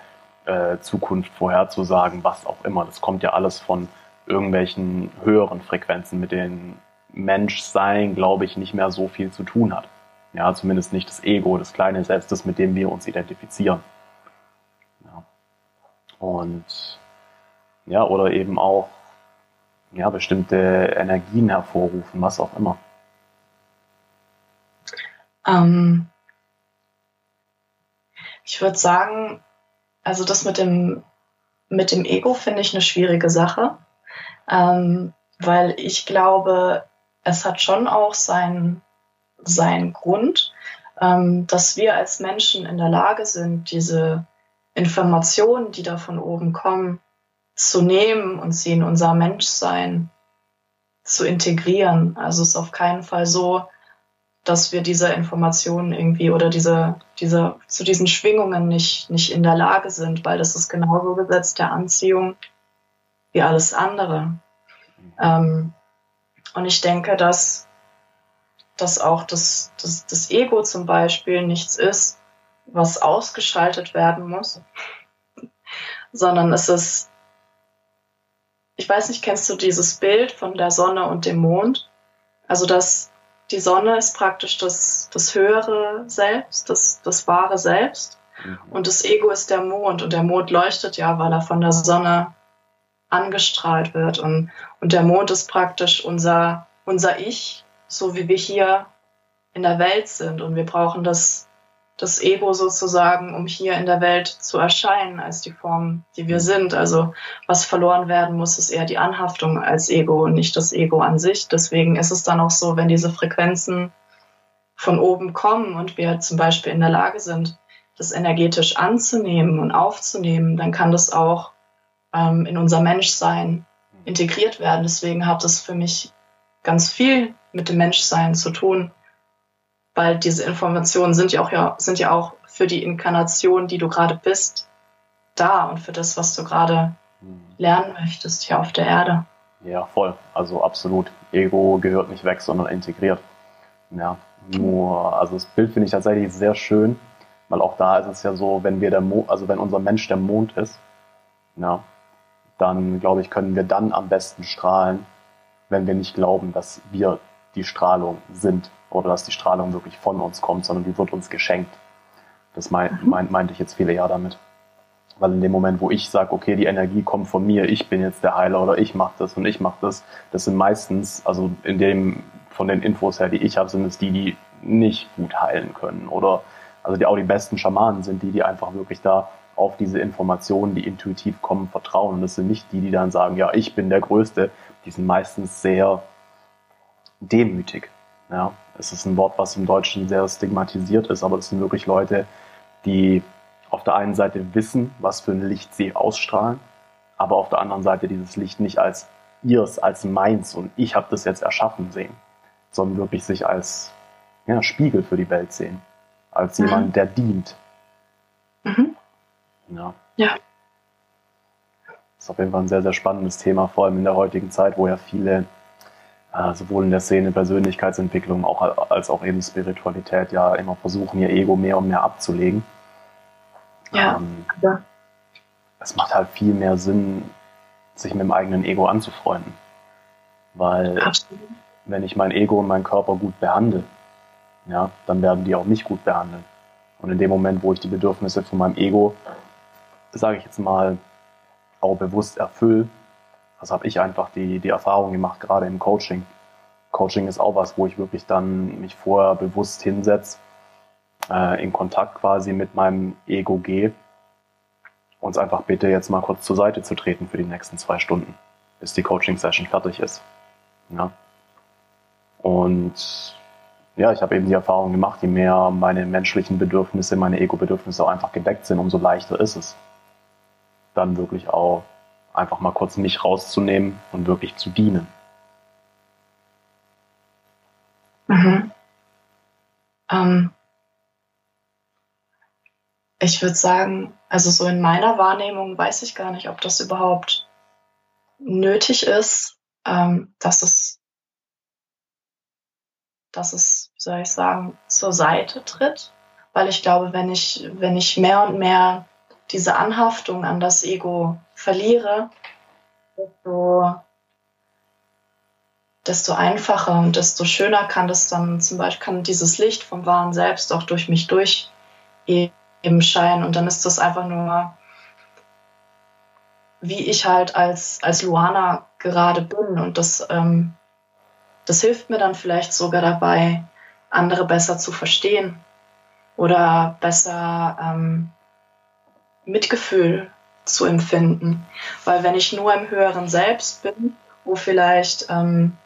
äh, Zukunft vorherzusagen, was auch immer. Das kommt ja alles von irgendwelchen höheren Frequenzen, mit denen Menschsein, glaube ich, nicht mehr so viel zu tun hat. Ja, zumindest nicht das Ego, das kleine Selbst, das mit dem wir uns identifizieren. Ja. Und ja, oder eben auch ja, bestimmte Energien hervorrufen, was auch immer. Ähm, ich würde sagen, also das mit dem, mit dem Ego finde ich eine schwierige Sache, ähm, weil ich glaube, es hat schon auch seinen, seinen Grund, ähm, dass wir als Menschen in der Lage sind, diese Informationen, die da von oben kommen, zu nehmen und sie in unser Menschsein zu integrieren. Also es ist auf keinen Fall so, dass wir diese Informationen irgendwie oder diese, diese, zu diesen Schwingungen nicht, nicht in der Lage sind, weil das ist genauso Gesetz der Anziehung wie alles andere. Ähm, und ich denke, dass, dass auch das, das, das Ego zum Beispiel nichts ist, was ausgeschaltet werden muss, sondern es ist ich weiß nicht, kennst du dieses Bild von der Sonne und dem Mond? Also dass die Sonne ist praktisch das, das höhere Selbst, das, das wahre Selbst. Mhm. Und das Ego ist der Mond. Und der Mond leuchtet ja, weil er von der Sonne angestrahlt wird. Und, und der Mond ist praktisch unser, unser Ich, so wie wir hier in der Welt sind. Und wir brauchen das das Ego sozusagen, um hier in der Welt zu erscheinen als die Form, die wir sind. Also was verloren werden muss, ist eher die Anhaftung als Ego und nicht das Ego an sich. Deswegen ist es dann auch so, wenn diese Frequenzen von oben kommen und wir zum Beispiel in der Lage sind, das energetisch anzunehmen und aufzunehmen, dann kann das auch ähm, in unser Menschsein integriert werden. Deswegen hat es für mich ganz viel mit dem Menschsein zu tun, weil diese Informationen sind ja auch, ja, sind ja auch für die Inkarnation, die du gerade bist, da und für das, was du gerade hm. lernen möchtest hier auf der Erde. Ja, voll. Also absolut. Ego gehört nicht weg, sondern integriert. Ja, nur, also das Bild finde ich tatsächlich sehr schön, weil auch da ist es ja so, wenn wir der Mo also wenn unser Mensch der Mond ist, ja, dann glaube ich, können wir dann am besten strahlen, wenn wir nicht glauben, dass wir die Strahlung sind oder dass die Strahlung wirklich von uns kommt, sondern die wird uns geschenkt. Das meint, mhm. meint, meinte ich jetzt viele Jahre damit. Weil in dem Moment, wo ich sage, okay, die Energie kommt von mir, ich bin jetzt der Heiler oder ich mache das und ich mache das, das sind meistens, also in dem, von den Infos her, die ich habe, sind es die, die nicht gut heilen können. Oder also die auch die besten Schamanen sind die, die einfach wirklich da auf diese Informationen, die intuitiv kommen, vertrauen. Und das sind nicht die, die dann sagen, ja, ich bin der Größte. Die sind meistens sehr demütig. Ja, es ist ein Wort, was im Deutschen sehr stigmatisiert ist, aber das sind wirklich Leute, die auf der einen Seite wissen, was für ein Licht sie ausstrahlen, aber auf der anderen Seite dieses Licht nicht als ihrs, als meins und ich habe das jetzt erschaffen sehen, sondern wirklich sich als ja, Spiegel für die Welt sehen, als mhm. jemand, der dient. Mhm. Ja. ja. Das ist auf jeden Fall ein sehr, sehr spannendes Thema, vor allem in der heutigen Zeit, wo ja viele, sowohl in der Szene Persönlichkeitsentwicklung auch, als auch eben Spiritualität, ja immer versuchen, ihr Ego mehr und mehr abzulegen. Ja. Ähm, ja. Es macht halt viel mehr Sinn, sich mit dem eigenen Ego anzufreunden. Weil Absolut. wenn ich mein Ego und meinen Körper gut behandle, ja, dann werden die auch mich gut behandeln. Und in dem Moment, wo ich die Bedürfnisse von meinem Ego sage ich jetzt mal, auch bewusst erfülle. Das habe ich einfach die, die Erfahrung gemacht, gerade im Coaching. Coaching ist auch was, wo ich wirklich dann mich vorher bewusst hinsetze, äh, in Kontakt quasi mit meinem Ego gehe und es einfach bitte jetzt mal kurz zur Seite zu treten für die nächsten zwei Stunden, bis die Coaching-Session fertig ist. Ja. Und ja, ich habe eben die Erfahrung gemacht, je mehr meine menschlichen Bedürfnisse, meine Ego-Bedürfnisse auch einfach gedeckt sind, umso leichter ist es dann wirklich auch einfach mal kurz mich rauszunehmen und wirklich zu dienen. Mhm. Ähm, ich würde sagen, also so in meiner Wahrnehmung weiß ich gar nicht, ob das überhaupt nötig ist, ähm, dass es, dass es, wie soll ich sagen, zur Seite tritt. Weil ich glaube, wenn ich, wenn ich mehr und mehr diese Anhaftung an das Ego verliere, desto, desto einfacher und desto schöner kann das dann zum Beispiel, kann dieses Licht vom wahren Selbst auch durch mich durch eben scheinen. Und dann ist das einfach nur, wie ich halt als, als Luana gerade bin. Und das, ähm, das hilft mir dann vielleicht sogar dabei, andere besser zu verstehen oder besser ähm, Mitgefühl zu empfinden. Weil wenn ich nur im höheren Selbst bin, wo vielleicht ähm,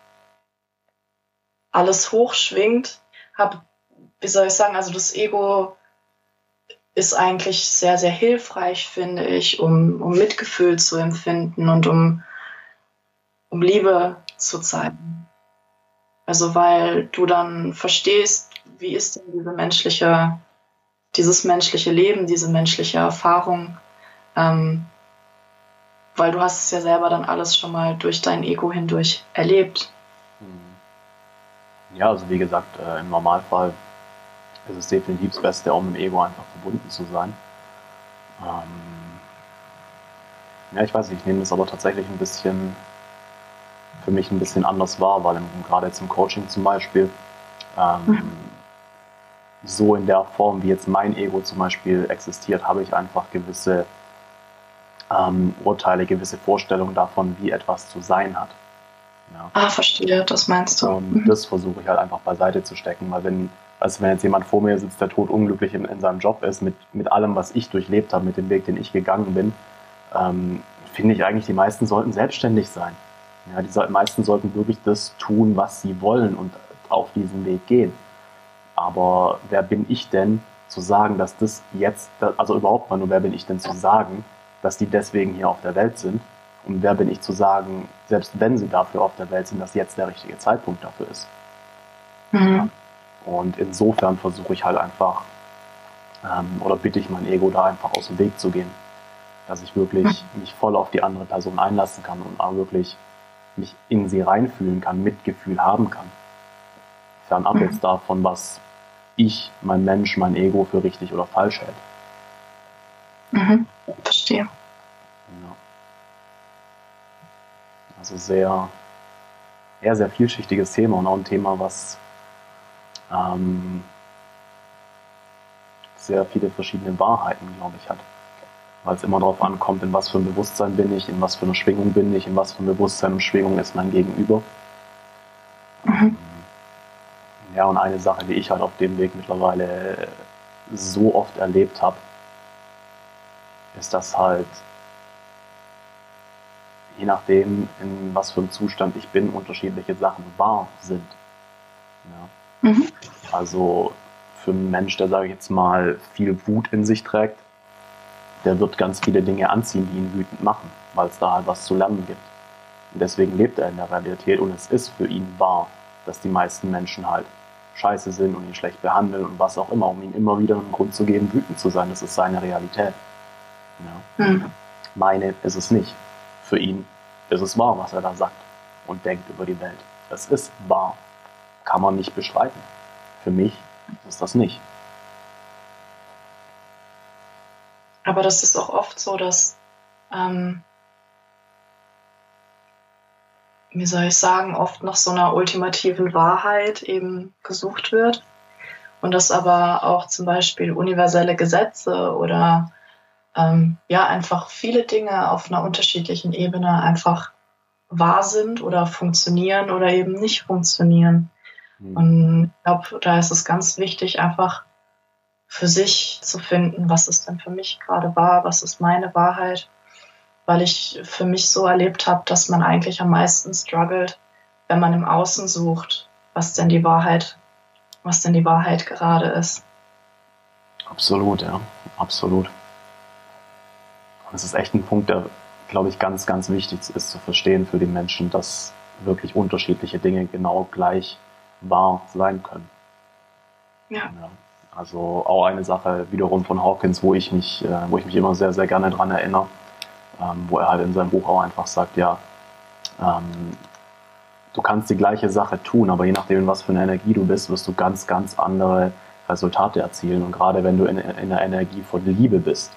alles hochschwingt, habe, wie soll ich sagen, also das Ego ist eigentlich sehr, sehr hilfreich, finde ich, um, um Mitgefühl zu empfinden und um, um Liebe zu zeigen. Also weil du dann verstehst, wie ist denn diese menschliche dieses menschliche Leben, diese menschliche Erfahrung, ähm, weil du hast es ja selber dann alles schon mal durch dein Ego hindurch erlebt. Hm. Ja, also wie gesagt, äh, im Normalfall ist es definitiv das Beste, mit dem Ego einfach verbunden zu sein. Ähm, ja, ich weiß nicht, ich nehme das aber tatsächlich ein bisschen für mich ein bisschen anders wahr, weil gerade jetzt im Coaching zum Beispiel ähm, mhm so in der Form, wie jetzt mein Ego zum Beispiel existiert, habe ich einfach gewisse ähm, Urteile, gewisse Vorstellungen davon, wie etwas zu sein hat. Ja. Ah, verstehe, das meinst du. Und mhm. das versuche ich halt einfach beiseite zu stecken, weil wenn, also wenn jetzt jemand vor mir sitzt, der tot unglücklich in, in seinem Job ist, mit, mit allem, was ich durchlebt habe, mit dem Weg, den ich gegangen bin, ähm, finde ich eigentlich, die meisten sollten selbstständig sein. Ja, die meisten sollten wirklich das tun, was sie wollen und auf diesen Weg gehen. Aber wer bin ich denn zu sagen, dass das jetzt, also überhaupt mal nur, wer bin ich denn zu sagen, dass die deswegen hier auf der Welt sind? Und wer bin ich zu sagen, selbst wenn sie dafür auf der Welt sind, dass jetzt der richtige Zeitpunkt dafür ist? Mhm. Und insofern versuche ich halt einfach, ähm, oder bitte ich mein Ego da einfach aus dem Weg zu gehen. Dass ich wirklich mhm. mich voll auf die andere Person einlassen kann und auch wirklich mich in sie reinfühlen kann, Mitgefühl haben kann. Fernab mhm. jetzt davon, was ich, mein Mensch, mein Ego für richtig oder falsch hält. Mhm. Verstehe. Ja. Also sehr, sehr, sehr vielschichtiges Thema und auch ein Thema, was ähm, sehr viele verschiedene Wahrheiten, glaube ich, hat. Weil es immer darauf ankommt, in was für ein Bewusstsein bin ich, in was für eine Schwingung bin ich, in was für ein Bewusstsein und Schwingung ist mein Gegenüber. Mhm. Ja, und eine Sache, die ich halt auf dem Weg mittlerweile so oft erlebt habe, ist, dass halt je nachdem, in was für einem Zustand ich bin, unterschiedliche Sachen wahr sind. Ja. Mhm. Also für einen Mensch, der, sage ich jetzt mal, viel Wut in sich trägt, der wird ganz viele Dinge anziehen, die ihn wütend machen, weil es da halt was zu lernen gibt. Und deswegen lebt er in der Realität und es ist für ihn wahr, dass die meisten Menschen halt scheiße sind und ihn schlecht behandeln und was auch immer, um ihm immer wieder einen Grund zu geben, wütend zu sein. Das ist seine Realität. Ja. Mhm. Meine ist es nicht. Für ihn ist es wahr, was er da sagt und denkt über die Welt. Es ist wahr. Kann man nicht bestreiten. Für mich ist das nicht. Aber das ist auch oft so, dass, ähm, wie soll ich sagen, oft nach so einer ultimativen Wahrheit eben gesucht wird. Und dass aber auch zum Beispiel universelle Gesetze oder ähm, ja einfach viele Dinge auf einer unterschiedlichen Ebene einfach wahr sind oder funktionieren oder eben nicht funktionieren. Mhm. Und ich glaube, da ist es ganz wichtig, einfach für sich zu finden, was ist denn für mich gerade wahr, was ist meine Wahrheit, weil ich für mich so erlebt habe, dass man eigentlich am meisten struggelt, wenn man im Außen sucht, was denn die Wahrheit, was denn die Wahrheit gerade ist. Absolut, ja, absolut. Das ist echt ein Punkt, der, glaube ich, ganz, ganz wichtig ist zu verstehen für die Menschen, dass wirklich unterschiedliche Dinge genau gleich wahr sein können. Ja. ja. Also auch eine Sache wiederum von Hawkins, wo ich mich, äh, wo ich mich immer sehr, sehr gerne dran erinnere, ähm, wo er halt in seinem Buch auch einfach sagt, ja, ähm, du kannst die gleiche Sache tun, aber je nachdem, in was für eine Energie du bist, wirst du ganz, ganz andere Resultate erzielen. Und gerade wenn du in, in der Energie von Liebe bist,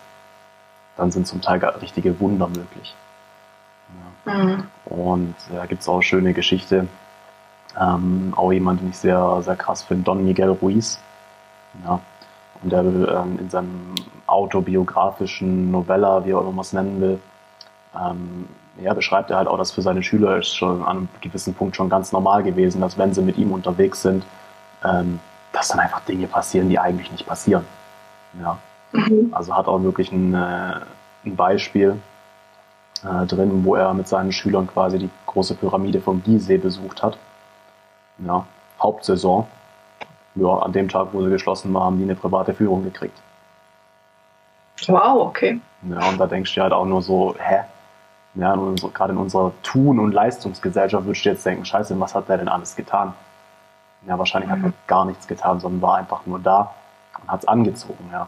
dann sind zum Teil richtige Wunder möglich. Ja. Mhm. Und da gibt es auch eine schöne Geschichte. Ähm, auch jemand, den ich sehr, sehr krass finde, Don Miguel Ruiz. Ja. Und der ähm, in seinem autobiografischen Novella, wie er immer es nennen will, ähm, ja, beschreibt er halt auch, dass für seine Schüler ist schon an einem gewissen Punkt schon ganz normal gewesen, dass wenn sie mit ihm unterwegs sind, ähm, dass dann einfach Dinge passieren, die eigentlich nicht passieren. Ja. Mhm. Also hat auch wirklich ein, äh, ein Beispiel äh, drin, wo er mit seinen Schülern quasi die große Pyramide vom Gizeh besucht hat. Ja, Hauptsaison. Ja, an dem Tag, wo sie geschlossen war, haben die eine private Führung gekriegt. Wow, okay. Ja, und da denkst du halt auch nur so, hä? Ja, so, gerade in unserer Tun- und Leistungsgesellschaft würdest du jetzt denken, scheiße, was hat der denn alles getan? Ja, wahrscheinlich mhm. hat er gar nichts getan, sondern war einfach nur da und hat es angezogen, ja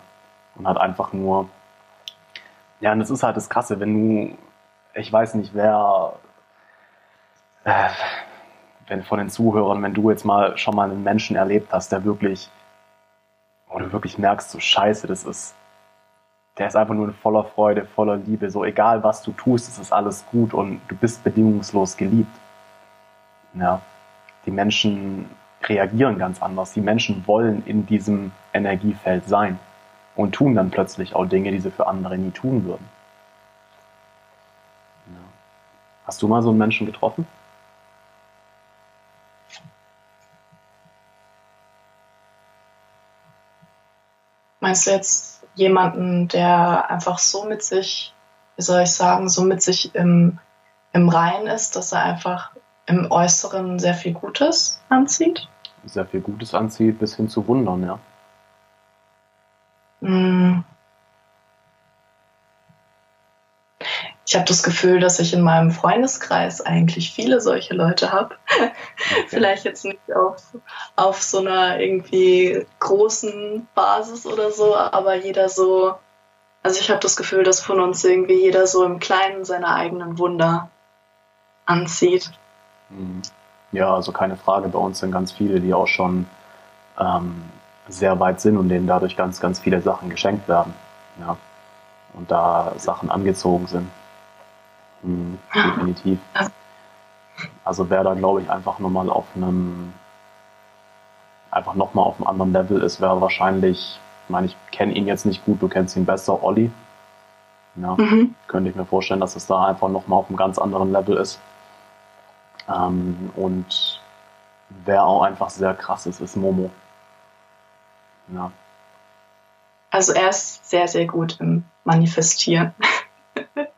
und hat einfach nur, ja, und das ist halt das Krasse, wenn du, ich weiß nicht, wer, äh, wenn von den Zuhörern, wenn du jetzt mal schon mal einen Menschen erlebt hast, der wirklich, wo du wirklich merkst, so scheiße, das ist, der ist einfach nur voller Freude, voller Liebe, so egal was du tust, es ist alles gut und du bist bedingungslos geliebt. Ja, die Menschen reagieren ganz anders. Die Menschen wollen in diesem Energiefeld sein und tun dann plötzlich auch Dinge, die sie für andere nie tun würden. Ja. Hast du mal so einen Menschen getroffen? Meinst du jetzt jemanden, der einfach so mit sich, wie soll ich sagen, so mit sich im, im Rein ist, dass er einfach im Äußeren sehr viel Gutes anzieht? sehr viel Gutes anzieht, bis hin zu Wundern, ja. Mm. Ich habe das Gefühl, dass ich in meinem Freundeskreis eigentlich viele solche Leute habe. Okay. Vielleicht jetzt nicht auf, auf so einer irgendwie großen Basis oder so, aber jeder so, also ich habe das Gefühl, dass von uns irgendwie jeder so im Kleinen seine eigenen Wunder anzieht. Mhm. Ja, also keine Frage, bei uns sind ganz viele, die auch schon ähm, sehr weit sind und denen dadurch ganz, ganz viele Sachen geschenkt werden. Ja. Und da Sachen angezogen sind. Mhm, definitiv. Also wer da, glaube ich, einfach nochmal auf einem, einfach nochmal auf einem anderen Level ist, wäre wahrscheinlich, ich meine, ich kenne ihn jetzt nicht gut, du kennst ihn besser, Olli. Ja, mhm. Könnte ich mir vorstellen, dass es da einfach nochmal auf einem ganz anderen Level ist. Ähm, und wer auch einfach sehr krass ist, ist Momo. Ja. Also er ist sehr, sehr gut im Manifestieren.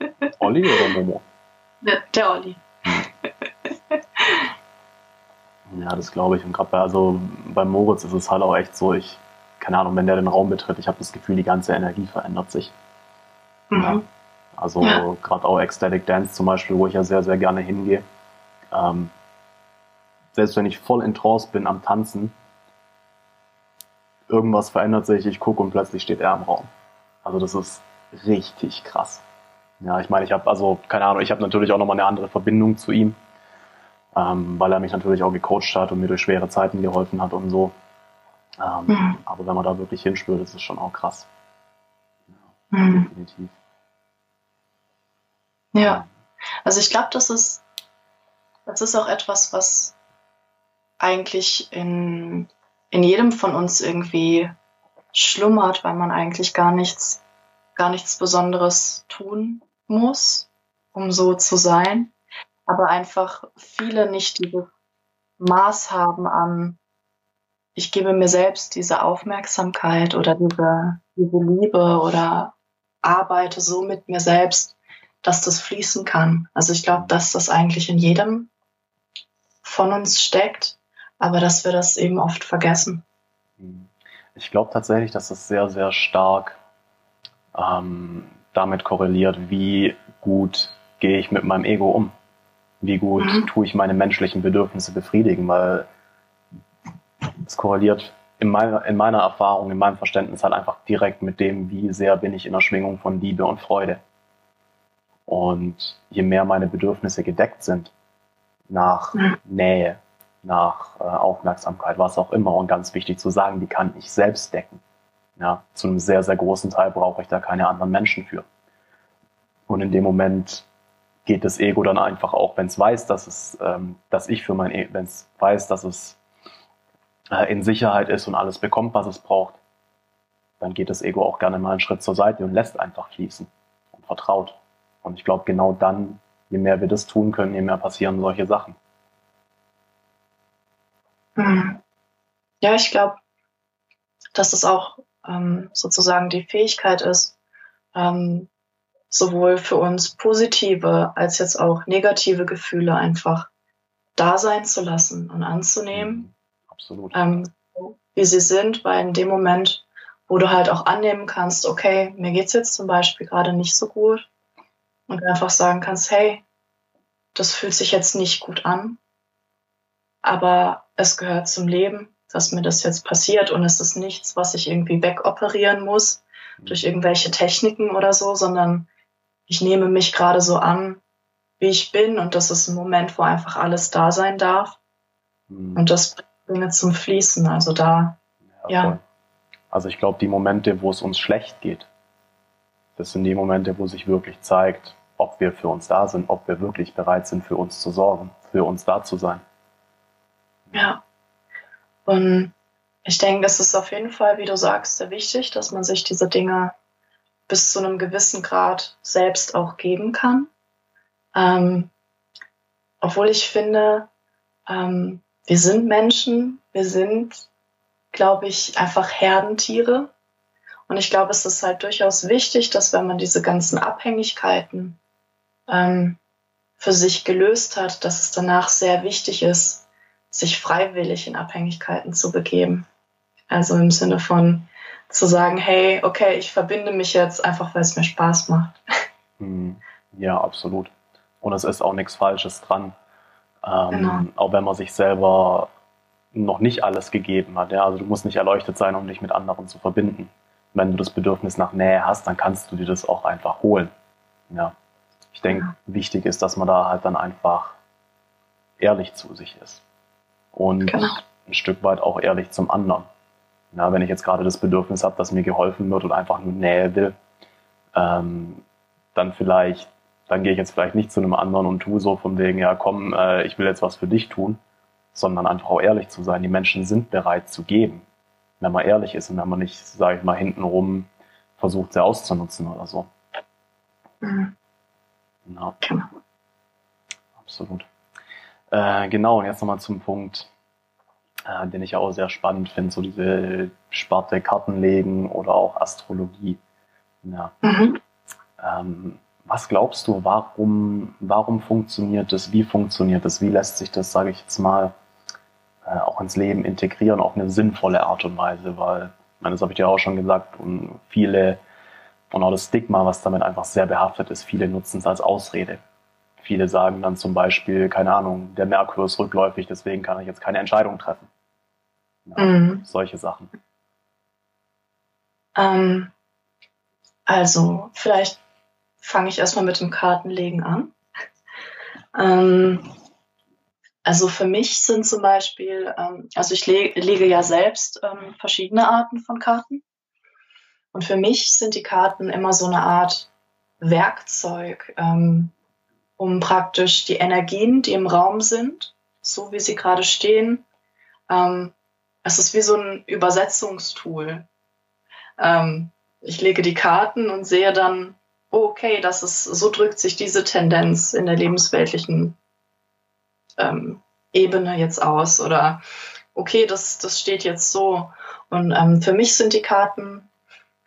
Olli oder Momo? Der, der Olli. Ja, das glaube ich. Und gerade bei, also bei Moritz ist es halt auch echt so, ich, keine Ahnung, wenn der den Raum betritt, ich habe das Gefühl, die ganze Energie verändert sich. Mhm. Ja. Also ja. gerade auch Ecstatic Dance zum Beispiel, wo ich ja sehr, sehr gerne hingehe. Ähm, selbst wenn ich voll in Trance bin am Tanzen, irgendwas verändert sich, ich gucke und plötzlich steht er im Raum. Also das ist richtig krass. Ja, ich meine, ich habe also, keine Ahnung, ich habe natürlich auch nochmal eine andere Verbindung zu ihm, ähm, weil er mich natürlich auch gecoacht hat und mir durch schwere Zeiten geholfen hat und so. Ähm, mhm. Aber wenn man da wirklich hinspürt, ist es schon auch krass. Ja, mhm. Definitiv. Ja, also ich glaube, das ist, das ist auch etwas, was eigentlich in, in jedem von uns irgendwie schlummert, weil man eigentlich gar nichts, gar nichts Besonderes tun muss, um so zu sein, aber einfach viele nicht dieses Maß haben an, ich gebe mir selbst diese Aufmerksamkeit oder diese, diese Liebe oder arbeite so mit mir selbst, dass das fließen kann. Also ich glaube, dass das eigentlich in jedem von uns steckt, aber dass wir das eben oft vergessen. Ich glaube tatsächlich, dass das sehr, sehr stark ähm, damit korreliert, wie gut gehe ich mit meinem Ego um. Wie gut mhm. tue ich meine menschlichen Bedürfnisse befriedigen, weil es korreliert in meiner, in meiner Erfahrung, in meinem Verständnis halt einfach direkt mit dem, wie sehr bin ich in der Schwingung von Liebe und Freude. Und je mehr meine Bedürfnisse gedeckt sind, nach mhm. Nähe, nach äh, Aufmerksamkeit, was auch immer, und ganz wichtig zu sagen, die kann ich selbst decken ja, zu einem sehr, sehr großen Teil brauche ich da keine anderen Menschen für. Und in dem Moment geht das Ego dann einfach auch, wenn es weiß, dass es, ähm, dass ich für mein, e wenn es weiß, dass es äh, in Sicherheit ist und alles bekommt, was es braucht, dann geht das Ego auch gerne mal einen Schritt zur Seite und lässt einfach fließen und vertraut. Und ich glaube, genau dann, je mehr wir das tun können, je mehr passieren solche Sachen. Hm. Ja, ich glaube, dass es auch ähm, sozusagen die Fähigkeit ist, ähm, sowohl für uns positive als jetzt auch negative Gefühle einfach da sein zu lassen und anzunehmen. Mhm. Absolut. Ähm, wie sie sind, weil in dem Moment, wo du halt auch annehmen kannst, okay, mir geht's jetzt zum Beispiel gerade nicht so gut und einfach sagen kannst, hey, das fühlt sich jetzt nicht gut an, aber es gehört zum Leben dass mir das jetzt passiert und es ist nichts, was ich irgendwie wegoperieren muss durch irgendwelche Techniken oder so, sondern ich nehme mich gerade so an, wie ich bin und das ist ein Moment, wo einfach alles da sein darf mhm. und das bringt zum Fließen. Also da, ja. ja. Also ich glaube, die Momente, wo es uns schlecht geht, das sind die Momente, wo sich wirklich zeigt, ob wir für uns da sind, ob wir wirklich bereit sind, für uns zu sorgen, für uns da zu sein. Ja. Und ich denke, es ist auf jeden Fall, wie du sagst, sehr wichtig, dass man sich diese Dinge bis zu einem gewissen Grad selbst auch geben kann. Ähm, obwohl ich finde, ähm, wir sind Menschen, wir sind, glaube ich, einfach Herdentiere. Und ich glaube, es ist halt durchaus wichtig, dass wenn man diese ganzen Abhängigkeiten ähm, für sich gelöst hat, dass es danach sehr wichtig ist, sich freiwillig in Abhängigkeiten zu begeben. Also im Sinne von zu sagen, hey, okay, ich verbinde mich jetzt einfach, weil es mir Spaß macht. Hm. Ja, absolut. Und es ist auch nichts Falsches dran. Ähm, genau. Auch wenn man sich selber noch nicht alles gegeben hat. Ja? Also du musst nicht erleuchtet sein, um dich mit anderen zu verbinden. Wenn du das Bedürfnis nach Nähe hast, dann kannst du dir das auch einfach holen. Ja. Ich denke, ja. wichtig ist, dass man da halt dann einfach ehrlich zu sich ist. Und genau. ein Stück weit auch ehrlich zum anderen. Ja, wenn ich jetzt gerade das Bedürfnis habe, dass mir geholfen wird und einfach nur Nähe will, ähm, dann vielleicht, dann gehe ich jetzt vielleicht nicht zu einem anderen und tue so von wegen, ja komm, äh, ich will jetzt was für dich tun, sondern einfach auch ehrlich zu sein. Die Menschen sind bereit zu geben, wenn man ehrlich ist und wenn man nicht, sage ich mal, hintenrum versucht, sie auszunutzen oder so. Mhm. Ja. Genau. Absolut. Äh, genau, und jetzt nochmal zum Punkt, äh, den ich auch sehr spannend finde, so diese Sparte Kartenlegen oder auch Astrologie. Ja. Mhm. Ähm, was glaubst du, warum, warum funktioniert das? Wie funktioniert das? Wie lässt sich das, sage ich jetzt mal, äh, auch ins Leben integrieren auf eine sinnvolle Art und Weise? Weil, meine, das habe ich dir auch schon gesagt, und viele, und auch das Stigma, was damit einfach sehr behaftet ist, viele nutzen es als Ausrede. Viele sagen dann zum Beispiel, keine Ahnung, der Merkur ist rückläufig, deswegen kann ich jetzt keine Entscheidung treffen. Ja, mhm. Solche Sachen. Ähm, also, vielleicht fange ich erstmal mit dem Kartenlegen an. Ähm, also für mich sind zum Beispiel, ähm, also ich le lege ja selbst ähm, verschiedene Arten von Karten. Und für mich sind die Karten immer so eine Art Werkzeug, ähm, um praktisch die Energien, die im Raum sind, so wie sie gerade stehen, ähm, es ist wie so ein Übersetzungstool. Ähm, ich lege die Karten und sehe dann, oh, okay, das ist, so drückt sich diese Tendenz in der lebensweltlichen ähm, Ebene jetzt aus oder okay, das, das steht jetzt so. Und ähm, für mich sind die Karten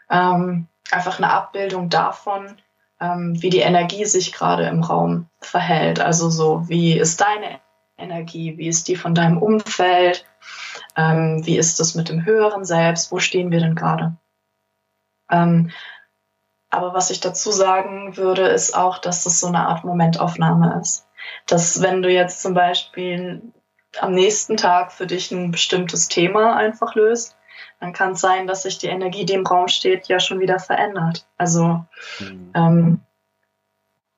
ähm, einfach eine Abbildung davon, ähm, wie die Energie sich gerade im Raum verhält. Also so, wie ist deine Energie, wie ist die von deinem Umfeld, ähm, wie ist das mit dem höheren Selbst, wo stehen wir denn gerade? Ähm, aber was ich dazu sagen würde, ist auch, dass das so eine Art Momentaufnahme ist. Dass wenn du jetzt zum Beispiel am nächsten Tag für dich ein bestimmtes Thema einfach löst, dann kann es sein, dass sich die Energie, die im Raum steht, ja schon wieder verändert. Also mhm. ähm,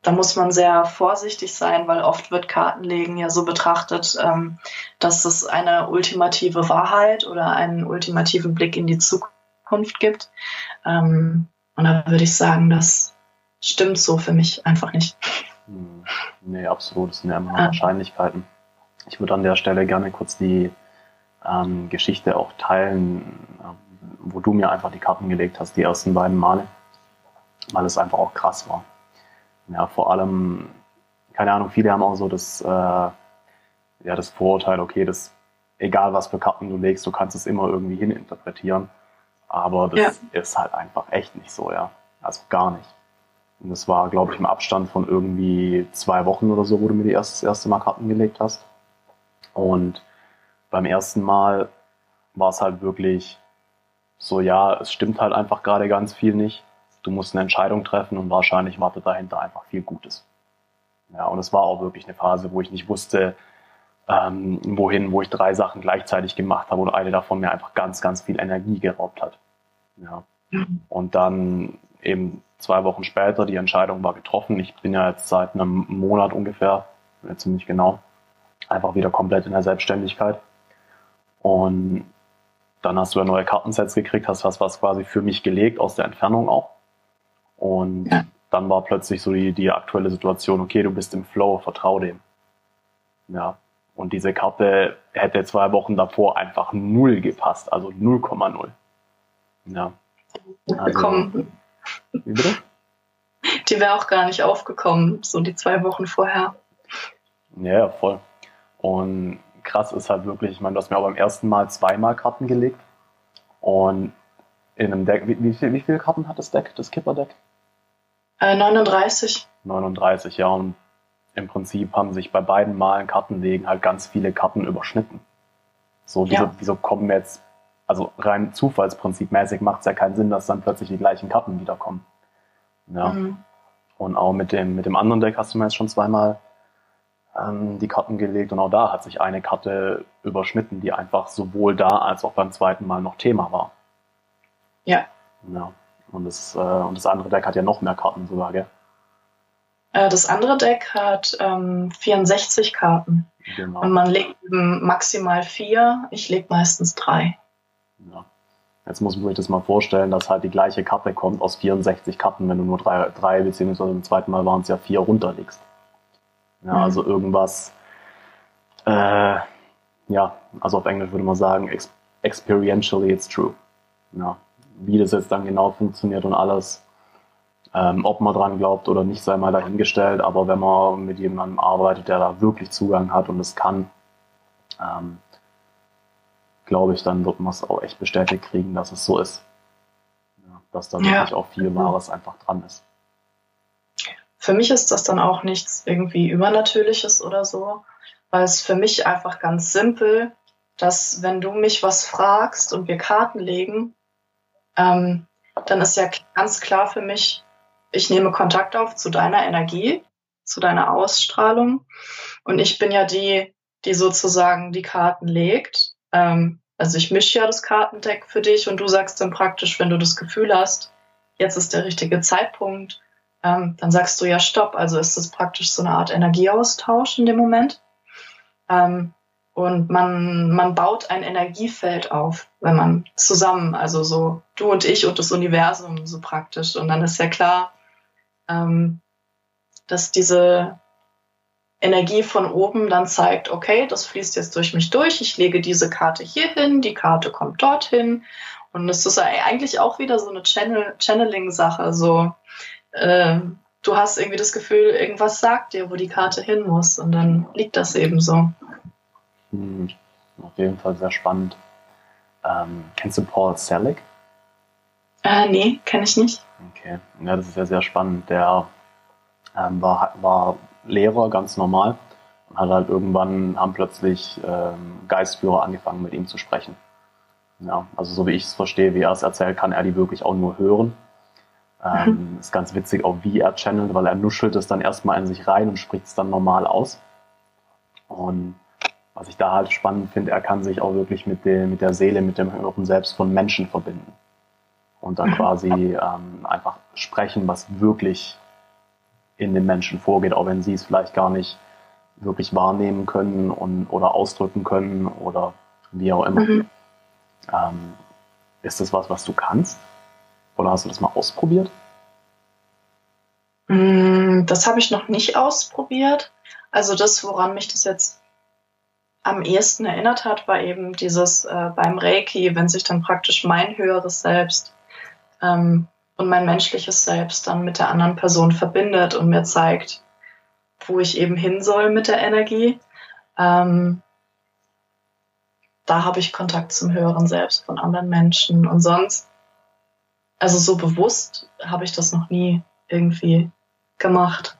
da muss man sehr vorsichtig sein, weil oft wird Kartenlegen ja so betrachtet, ähm, dass es eine ultimative Wahrheit oder einen ultimativen Blick in die Zukunft gibt. Ähm, und da würde ich sagen, das stimmt so für mich einfach nicht. Hm. Nee, absolut. Das sind ja immer ah. Wahrscheinlichkeiten. Ich würde an der Stelle gerne kurz die ähm, Geschichte auch teilen, äh, wo du mir einfach die Karten gelegt hast, die ersten beiden Male, weil es einfach auch krass war. Ja, vor allem, keine Ahnung, viele haben auch so das, äh, ja, das Vorurteil, okay, das, egal was für Karten du legst, du kannst es immer irgendwie hininterpretieren. Aber das ja. ist halt einfach echt nicht so, ja. Also gar nicht. Und das war, glaube ich, im Abstand von irgendwie zwei Wochen oder so, wo du mir die erste, das erste Mal Karten gelegt hast. Und beim ersten Mal war es halt wirklich so, ja, es stimmt halt einfach gerade ganz viel nicht du musst eine Entscheidung treffen und wahrscheinlich wartet dahinter einfach viel Gutes. Ja, und es war auch wirklich eine Phase, wo ich nicht wusste, ähm, wohin, wo ich drei Sachen gleichzeitig gemacht habe und eine davon mir einfach ganz, ganz viel Energie geraubt hat. Ja. Und dann eben zwei Wochen später, die Entscheidung war getroffen. Ich bin ja jetzt seit einem Monat ungefähr, ziemlich genau, einfach wieder komplett in der Selbstständigkeit. Und dann hast du ja neue Kartensets gekriegt, hast was, was quasi für mich gelegt, aus der Entfernung auch. Und ja. dann war plötzlich so die, die aktuelle Situation, okay, du bist im Flow, vertrau dem. Ja. Und diese Karte hätte zwei Wochen davor einfach null gepasst, also 0,0. Ja. Also, Wie bitte? Die wäre auch gar nicht aufgekommen, so die zwei Wochen vorher. Ja, voll. Und krass ist halt wirklich, ich meine, du hast mir auch beim ersten Mal zweimal Karten gelegt. Und in einem Deck, wie, wie, viel, wie viele Karten hat das Deck, das Kipper-Deck? Äh, 39. 39, ja. Und im Prinzip haben sich bei beiden Malen Kartenlegen halt ganz viele Karten überschnitten. So, wieso, ja. wieso kommen jetzt, also rein zufallsprinzipmäßig macht es ja keinen Sinn, dass dann plötzlich die gleichen Karten wiederkommen. Ja. Mhm. Und auch mit dem, mit dem anderen Deck hast du mir jetzt schon zweimal ähm, die Karten gelegt und auch da hat sich eine Karte überschnitten, die einfach sowohl da als auch beim zweiten Mal noch Thema war. Ja. Ja. Und das, äh, und das andere Deck hat ja noch mehr Karten sogar, gell? Äh, das andere Deck hat ähm, 64 Karten. Genau. Und man legt maximal vier, ich lege meistens drei. Ja. Jetzt muss man sich das mal vorstellen, dass halt die gleiche Karte kommt aus 64 Karten, wenn du nur drei, drei beziehungsweise im zweiten Mal waren es ja vier runterlegst. Ja, mhm. Also irgendwas, äh, ja, also auf Englisch würde man sagen, experientially it's true. Ja, wie das jetzt dann genau funktioniert und alles, ähm, ob man dran glaubt oder nicht, sei mal dahingestellt. Aber wenn man mit jemandem arbeitet, der da wirklich Zugang hat und es kann, ähm, glaube ich, dann wird man es auch echt bestätigt kriegen, dass es so ist. Ja, dass da ja. wirklich auch viel Wahres einfach dran ist. Für mich ist das dann auch nichts irgendwie Übernatürliches oder so, weil es für mich einfach ganz simpel, dass wenn du mich was fragst und wir Karten legen, ähm, dann ist ja ganz klar für mich, ich nehme Kontakt auf zu deiner Energie, zu deiner Ausstrahlung. Und ich bin ja die, die sozusagen die Karten legt. Ähm, also ich mische ja das Kartendeck für dich und du sagst dann praktisch, wenn du das Gefühl hast, jetzt ist der richtige Zeitpunkt, ähm, dann sagst du ja Stopp. Also ist das praktisch so eine Art Energieaustausch in dem Moment. Ähm, und man, man baut ein Energiefeld auf, wenn man zusammen, also so du und ich und das Universum so praktisch. Und dann ist ja klar, ähm, dass diese Energie von oben dann zeigt, okay, das fließt jetzt durch mich durch, ich lege diese Karte hier hin, die Karte kommt dorthin. Und es ist eigentlich auch wieder so eine Channel Channeling-Sache. So, äh, du hast irgendwie das Gefühl, irgendwas sagt dir, wo die Karte hin muss. Und dann liegt das eben so. Hm, auf jeden Fall sehr spannend. Ähm, kennst du Paul Selig? Äh, nee, kenne ich nicht. Okay, ja, das ist ja sehr spannend. Der ähm, war, war Lehrer, ganz normal, und hat halt irgendwann, haben plötzlich ähm, Geistführer angefangen, mit ihm zu sprechen. Ja, also so wie ich es verstehe, wie er es erzählt, kann er die wirklich auch nur hören. Ähm, mhm. Ist ganz witzig, auch wie er channelt, weil er nuschelt es dann erstmal in sich rein und spricht es dann normal aus. Und was ich da halt spannend finde, er kann sich auch wirklich mit, der, mit der Seele, mit dem höheren Selbst von Menschen verbinden und dann mhm. quasi ähm, einfach sprechen, was wirklich in den Menschen vorgeht, auch wenn sie es vielleicht gar nicht wirklich wahrnehmen können und, oder ausdrücken können oder wie auch immer. Mhm. Ähm, ist das was, was du kannst? Oder hast du das mal ausprobiert? Mm, das habe ich noch nicht ausprobiert. Also das, woran mich das jetzt am ehesten erinnert hat, war eben dieses äh, beim Reiki, wenn sich dann praktisch mein höheres Selbst ähm, und mein menschliches Selbst dann mit der anderen Person verbindet und mir zeigt, wo ich eben hin soll mit der Energie. Ähm, da habe ich Kontakt zum höheren Selbst von anderen Menschen. Und sonst, also so bewusst habe ich das noch nie irgendwie gemacht.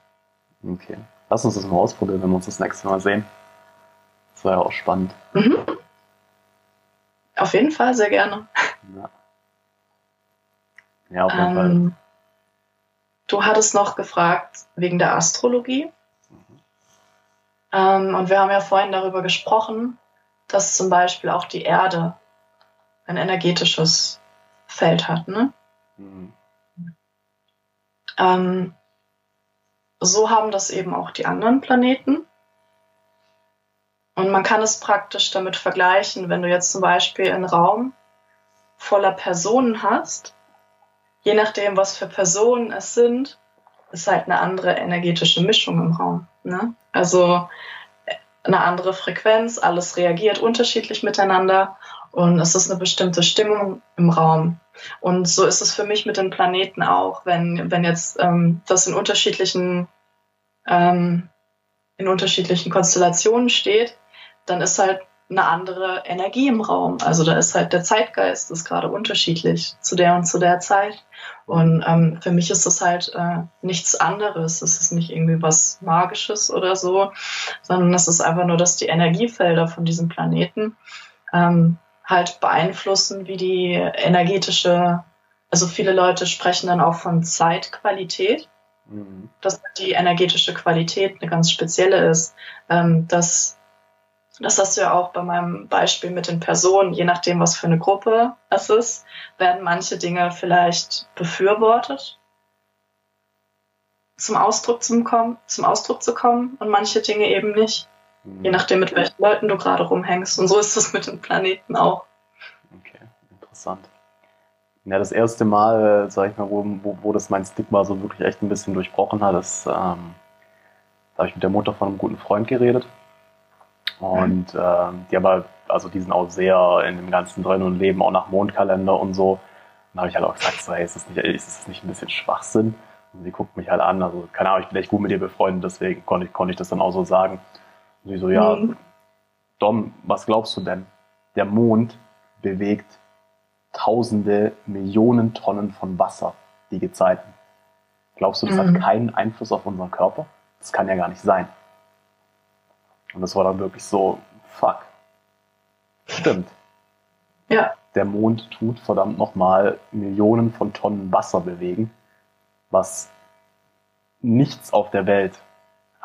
Okay. Lass uns das mal ausprobieren, wenn wir uns das nächste Mal sehen. Das war ja auch spannend. Mhm. Auf jeden Fall, sehr gerne. Ja. Ja, auf jeden ähm, Fall. Du hattest noch gefragt wegen der Astrologie. Mhm. Ähm, und wir haben ja vorhin darüber gesprochen, dass zum Beispiel auch die Erde ein energetisches Feld hat. Ne? Mhm. Ähm, so haben das eben auch die anderen Planeten. Und man kann es praktisch damit vergleichen, wenn du jetzt zum Beispiel einen Raum voller Personen hast je nachdem, was für Personen es sind, ist halt eine andere energetische Mischung im Raum. Ne? Also eine andere Frequenz, alles reagiert unterschiedlich miteinander und es ist eine bestimmte Stimmung im Raum. Und so ist es für mich mit den Planeten auch, wenn, wenn jetzt ähm, das in unterschiedlichen, ähm, in unterschiedlichen Konstellationen steht, dann ist halt eine andere Energie im Raum. Also da ist halt der Zeitgeist ist gerade unterschiedlich zu der und zu der Zeit. Und ähm, für mich ist das halt äh, nichts anderes. Es ist nicht irgendwie was Magisches oder so, sondern es ist einfach nur, dass die Energiefelder von diesem Planeten ähm, halt beeinflussen, wie die energetische, also viele Leute sprechen dann auch von Zeitqualität, mhm. dass die energetische Qualität eine ganz spezielle ist, ähm, dass das hast du ja auch bei meinem Beispiel mit den Personen, je nachdem, was für eine Gruppe es ist, werden manche Dinge vielleicht befürwortet, zum Ausdruck, zum, kommen, zum Ausdruck zu kommen und manche Dinge eben nicht. Je nachdem, mit welchen Leuten du gerade rumhängst. Und so ist es mit den Planeten auch. Okay, interessant. Ja, das erste Mal, sag ich mal, wo, wo, das mein Stigma so wirklich echt ein bisschen durchbrochen hat, ist, ähm, da habe ich mit der Mutter von einem guten Freund geredet. Und mhm. ähm, die aber, also die sind auch sehr in dem Ganzen drin und leben auch nach Mondkalender und so. Und da habe ich halt auch gesagt, so, hey, ist das nicht, ist das nicht ein bisschen Schwachsinn? Und sie guckt mich halt an, also keine Ahnung, ich bin echt gut mit ihr befreundet, deswegen konnte ich, konnte ich das dann auch so sagen. Und sie so, ja, mhm. Dom, was glaubst du denn? Der Mond bewegt tausende Millionen Tonnen von Wasser die Gezeiten. Glaubst du, das mhm. hat keinen Einfluss auf unseren Körper? Das kann ja gar nicht sein. Und das war dann wirklich so, fuck. Stimmt. Ja. Der Mond tut verdammt nochmal Millionen von Tonnen Wasser bewegen, was nichts auf der Welt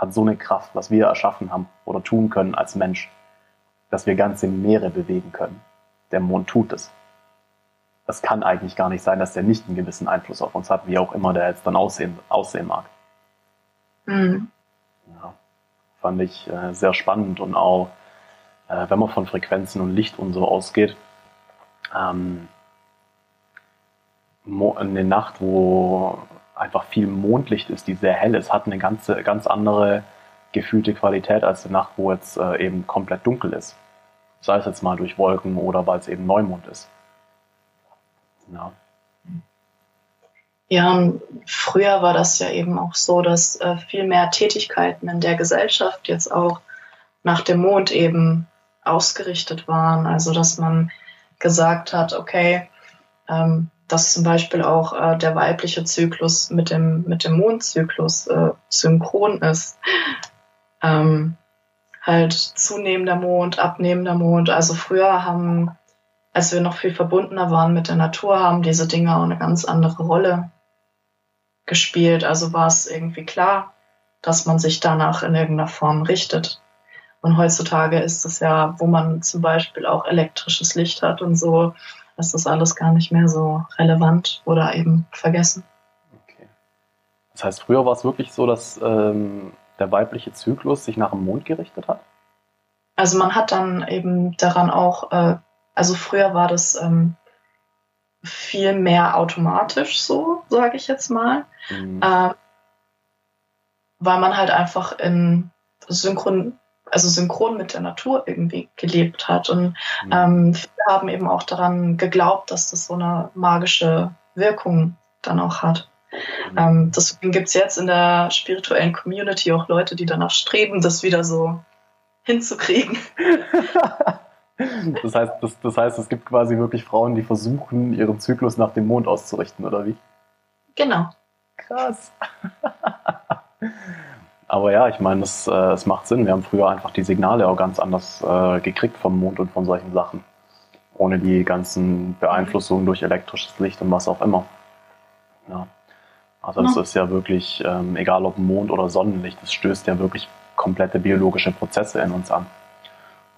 hat so eine Kraft, was wir erschaffen haben oder tun können als Mensch, dass wir ganze Meere bewegen können. Der Mond tut es. Es kann eigentlich gar nicht sein, dass der nicht einen gewissen Einfluss auf uns hat, wie auch immer der jetzt dann aussehen, aussehen mag. Mhm. Ja, fand ich äh, sehr spannend und auch, äh, wenn man von Frequenzen und Licht und so ausgeht, ähm, eine Nacht, wo einfach viel Mondlicht ist, die sehr hell ist, hat eine ganze, ganz andere gefühlte Qualität als eine Nacht, wo jetzt äh, eben komplett dunkel ist. Sei es jetzt mal durch Wolken oder weil es eben Neumond ist. Ja. Ja, früher war das ja eben auch so, dass äh, viel mehr Tätigkeiten in der Gesellschaft jetzt auch nach dem Mond eben ausgerichtet waren. Also dass man gesagt hat, okay, ähm, dass zum Beispiel auch äh, der weibliche Zyklus mit dem, mit dem Mondzyklus äh, synchron ist. Ähm, halt zunehmender Mond, abnehmender Mond. Also früher haben, als wir noch viel verbundener waren mit der Natur, haben diese Dinge auch eine ganz andere Rolle gespielt. Also war es irgendwie klar, dass man sich danach in irgendeiner Form richtet. Und heutzutage ist es ja, wo man zum Beispiel auch elektrisches Licht hat und so, ist das alles gar nicht mehr so relevant oder eben vergessen. Okay. Das heißt, früher war es wirklich so, dass ähm, der weibliche Zyklus sich nach dem Mond gerichtet hat? Also man hat dann eben daran auch, äh, also früher war das ähm, viel mehr automatisch so, sage ich jetzt mal, mhm. äh, weil man halt einfach in Synchron also synchron mit der Natur irgendwie gelebt hat. Und mhm. ähm, viele haben eben auch daran geglaubt, dass das so eine magische Wirkung dann auch hat. Mhm. Ähm, deswegen gibt es jetzt in der spirituellen Community auch Leute, die danach streben, das wieder so hinzukriegen. das, heißt, das, das heißt, es gibt quasi wirklich Frauen, die versuchen, ihren Zyklus nach dem Mond auszurichten, oder wie? Genau. Krass. Aber ja, ich meine, es, äh, es macht Sinn. Wir haben früher einfach die Signale auch ganz anders äh, gekriegt vom Mond und von solchen Sachen. Ohne die ganzen Beeinflussungen durch elektrisches Licht und was auch immer. Ja. Also das ja. ist ja wirklich, ähm, egal ob Mond oder Sonnenlicht, das stößt ja wirklich komplette biologische Prozesse in uns an.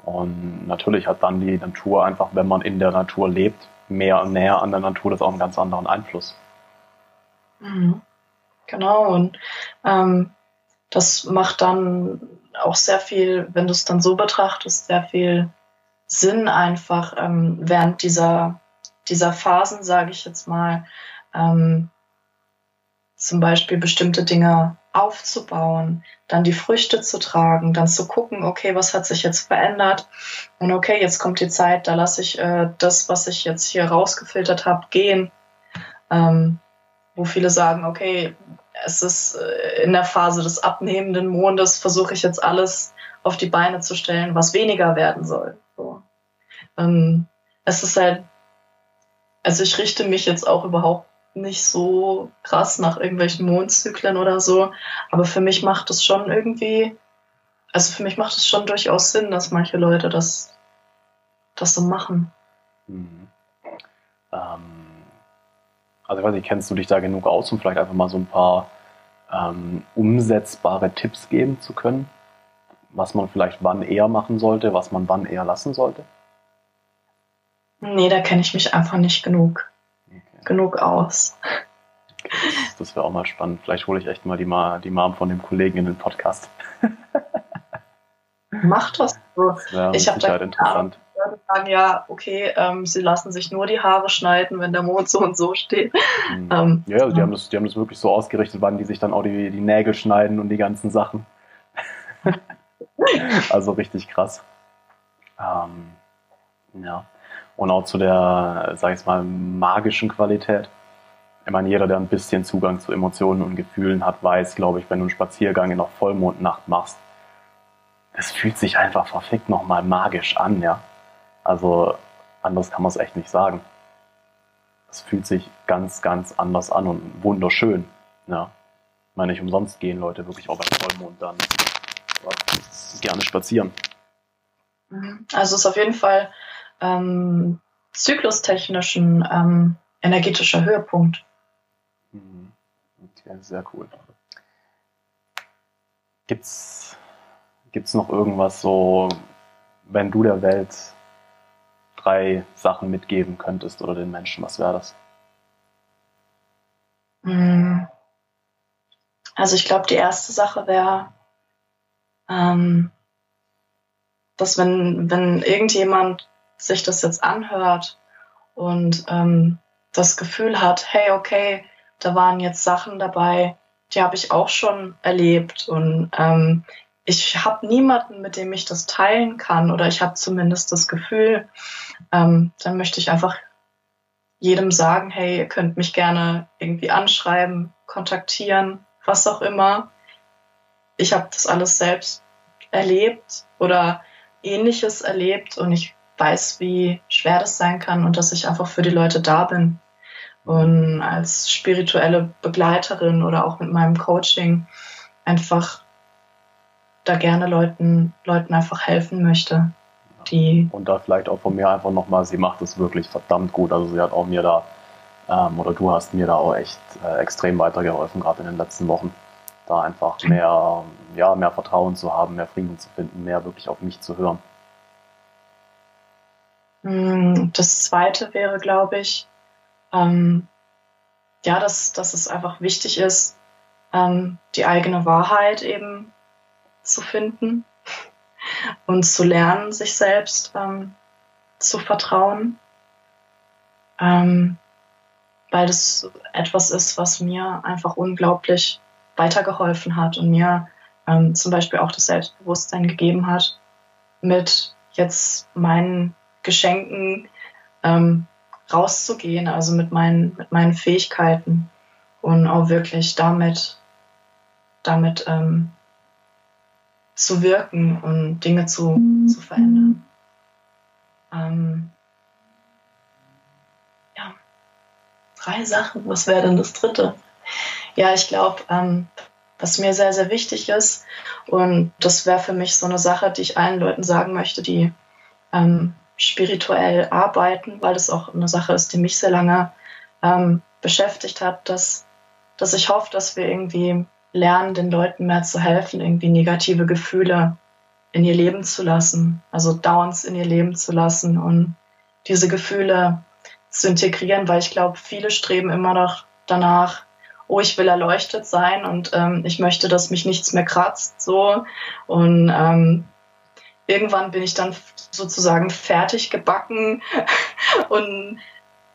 Und natürlich hat dann die Natur einfach, wenn man in der Natur lebt, mehr und näher an der Natur, das auch einen ganz anderen Einfluss. Mhm. Genau, und ähm, das macht dann auch sehr viel, wenn du es dann so betrachtest, sehr viel Sinn einfach ähm, während dieser, dieser Phasen, sage ich jetzt mal, ähm, zum Beispiel bestimmte Dinge aufzubauen, dann die Früchte zu tragen, dann zu gucken, okay, was hat sich jetzt verändert und okay, jetzt kommt die Zeit, da lasse ich äh, das, was ich jetzt hier rausgefiltert habe, gehen. Ähm, wo viele sagen, okay, es ist äh, in der Phase des abnehmenden Mondes, versuche ich jetzt alles auf die Beine zu stellen, was weniger werden soll. So. Ähm, es ist halt, also ich richte mich jetzt auch überhaupt nicht so krass nach irgendwelchen Mondzyklen oder so, aber für mich macht es schon irgendwie, also für mich macht es schon durchaus Sinn, dass manche Leute das, das so machen. Mhm. Ähm, also ich weiß nicht, kennst du dich da genug aus, um vielleicht einfach mal so ein paar ähm, umsetzbare Tipps geben zu können? Was man vielleicht wann eher machen sollte, was man wann eher lassen sollte? Nee, da kenne ich mich einfach nicht genug, okay. genug aus. Das, das wäre auch mal spannend. Vielleicht hole ich echt mal die, Ma die Mom von dem Kollegen in den Podcast. Mach das so. Das ich habe da interessant. Leute sagen ja, okay, ähm, sie lassen sich nur die Haare schneiden, wenn der Mond so und so steht. Mhm. Ähm, ja, also die, haben das, die haben das wirklich so ausgerichtet, wann die sich dann auch die, die Nägel schneiden und die ganzen Sachen. also richtig krass. Ähm, ja und auch zu der, sag ich mal, magischen Qualität. Ich meine, jeder, der ein bisschen Zugang zu Emotionen und Gefühlen hat, weiß, glaube ich, wenn du einen Spaziergang in der Vollmondnacht machst, das fühlt sich einfach verfickt nochmal magisch an, ja. Also anders kann man es echt nicht sagen. Es fühlt sich ganz, ganz anders an und wunderschön, ja. Ich meine, nicht umsonst gehen Leute wirklich auch beim Vollmond dann gerne spazieren. Mhm. Also es ist auf jeden Fall ähm, zyklustechnischen ähm, energetischer Höhepunkt. Mhm. Okay, sehr cool. Gibt's, gibt's noch irgendwas so, wenn du der Welt drei Sachen mitgeben könntest oder den Menschen, was wäre das? Mhm. Also ich glaube, die erste Sache wäre, ähm, dass wenn, wenn irgendjemand sich das jetzt anhört und ähm, das Gefühl hat, hey, okay, da waren jetzt Sachen dabei, die habe ich auch schon erlebt und ähm, ich habe niemanden, mit dem ich das teilen kann oder ich habe zumindest das Gefühl, ähm, dann möchte ich einfach jedem sagen, hey, ihr könnt mich gerne irgendwie anschreiben, kontaktieren, was auch immer. Ich habe das alles selbst erlebt oder ähnliches erlebt und ich weiß, wie schwer das sein kann und dass ich einfach für die Leute da bin. Und als spirituelle Begleiterin oder auch mit meinem Coaching einfach da gerne Leuten, Leuten einfach helfen möchte. Die und da vielleicht auch von mir einfach nochmal, sie macht es wirklich verdammt gut. Also sie hat auch mir da, ähm, oder du hast mir da auch echt äh, extrem weitergeholfen, gerade in den letzten Wochen. Da einfach mehr, ja, mehr Vertrauen zu haben, mehr Frieden zu finden, mehr wirklich auf mich zu hören. Mm, das zweite wäre, glaube ich, ähm, ja, dass, dass es einfach wichtig ist, ähm, die eigene Wahrheit eben zu finden und zu lernen, sich selbst ähm, zu vertrauen. Ähm, weil das etwas ist, was mir einfach unglaublich weitergeholfen hat und mir ähm, zum Beispiel auch das Selbstbewusstsein gegeben hat, mit jetzt meinen Geschenken ähm, rauszugehen, also mit meinen, mit meinen Fähigkeiten und auch wirklich damit, damit ähm, zu wirken und Dinge zu, zu verändern. Ähm, ja, drei Sachen. Was wäre denn das dritte? Ja, ich glaube, ähm, was mir sehr, sehr wichtig ist, und das wäre für mich so eine Sache, die ich allen Leuten sagen möchte, die ähm, spirituell arbeiten, weil das auch eine Sache ist, die mich sehr lange ähm, beschäftigt hat, dass, dass ich hoffe, dass wir irgendwie lernen, den Leuten mehr zu helfen, irgendwie negative Gefühle in ihr Leben zu lassen, also Downs in ihr Leben zu lassen und diese Gefühle zu integrieren, weil ich glaube, viele streben immer noch danach, oh, ich will erleuchtet sein und ähm, ich möchte, dass mich nichts mehr kratzt, so und ähm, irgendwann bin ich dann sozusagen fertig gebacken und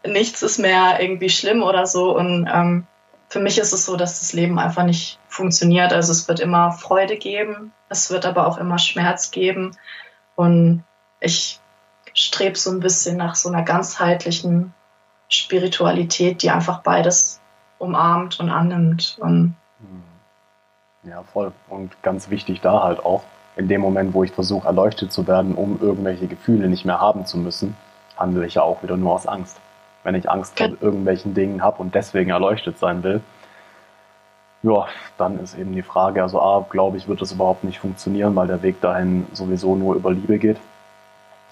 nichts ist mehr irgendwie schlimm oder so. Und ähm, für mich ist es so, dass das Leben einfach nicht funktioniert. Also es wird immer Freude geben, es wird aber auch immer Schmerz geben. Und ich strebe so ein bisschen nach so einer ganzheitlichen Spiritualität, die einfach beides umarmt und annimmt. Und ja, voll. Und ganz wichtig da halt auch, in dem Moment, wo ich versuche, erleuchtet zu werden, um irgendwelche Gefühle nicht mehr haben zu müssen, handle ich ja auch wieder nur aus Angst. Wenn ich Angst vor irgendwelchen Dingen habe und deswegen erleuchtet sein will, ja, dann ist eben die Frage, also A, glaube ich, wird das überhaupt nicht funktionieren, weil der Weg dahin sowieso nur über Liebe geht,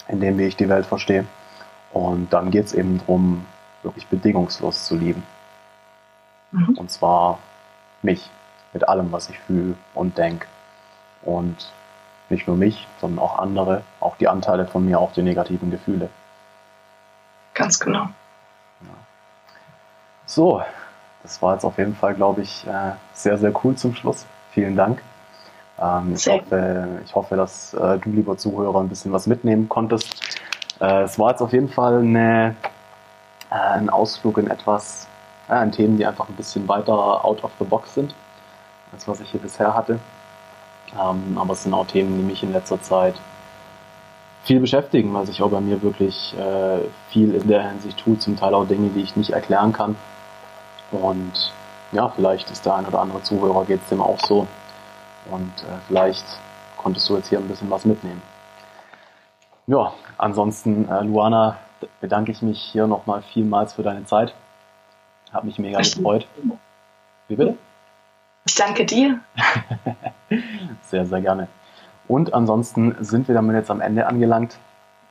in dem, wie ich die Welt verstehe. Und dann geht es eben darum, wirklich bedingungslos zu lieben. Mhm. Und zwar mich, mit allem, was ich fühle und denke. Und nicht nur mich, sondern auch andere, auch die Anteile von mir, auch die negativen Gefühle. Ganz genau. So, das war jetzt auf jeden Fall, glaube ich, äh, sehr, sehr cool zum Schluss. Vielen Dank. Ähm, ich, hoffe, ich hoffe, dass äh, du, lieber Zuhörer, ein bisschen was mitnehmen konntest. Äh, es war jetzt auf jeden Fall eine, ein Ausflug in etwas, in Themen, die einfach ein bisschen weiter out of the box sind, als was ich hier bisher hatte. Ähm, aber es sind auch Themen, die mich in letzter Zeit viel beschäftigen, weil sich auch bei mir wirklich viel in der Hinsicht tut, zum Teil auch Dinge, die ich nicht erklären kann und ja, vielleicht ist der ein oder andere Zuhörer geht es dem auch so. Und äh, vielleicht konntest du jetzt hier ein bisschen was mitnehmen. Ja, ansonsten, äh, Luana, bedanke ich mich hier nochmal vielmals für deine Zeit. Hat mich mega gefreut. Wie bitte? Ich danke dir. sehr, sehr gerne. Und ansonsten sind wir damit jetzt am Ende angelangt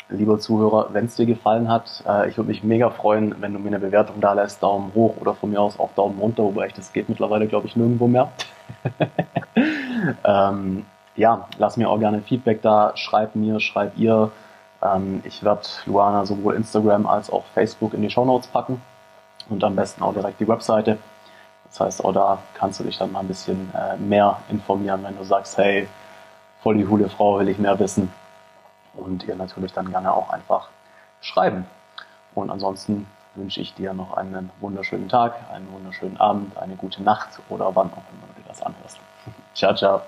lieber Zuhörer, wenn es dir gefallen hat, äh, ich würde mich mega freuen, wenn du mir eine Bewertung da lässt, Daumen hoch oder von mir aus auch Daumen runter, wobei ich das geht mittlerweile, glaube ich, nirgendwo mehr. ähm, ja, lass mir auch gerne Feedback da, schreib mir, schreib ihr. Ähm, ich werde Luana sowohl Instagram als auch Facebook in die Show Notes packen und am besten auch direkt die Webseite. Das heißt, auch da kannst du dich dann mal ein bisschen äh, mehr informieren, wenn du sagst, hey, voll die coole Frau, will ich mehr wissen und ihr natürlich dann gerne auch einfach schreiben. Und ansonsten wünsche ich dir noch einen wunderschönen Tag, einen wunderschönen Abend, eine gute Nacht oder wann auch immer du dir das anhörst. ciao, ciao.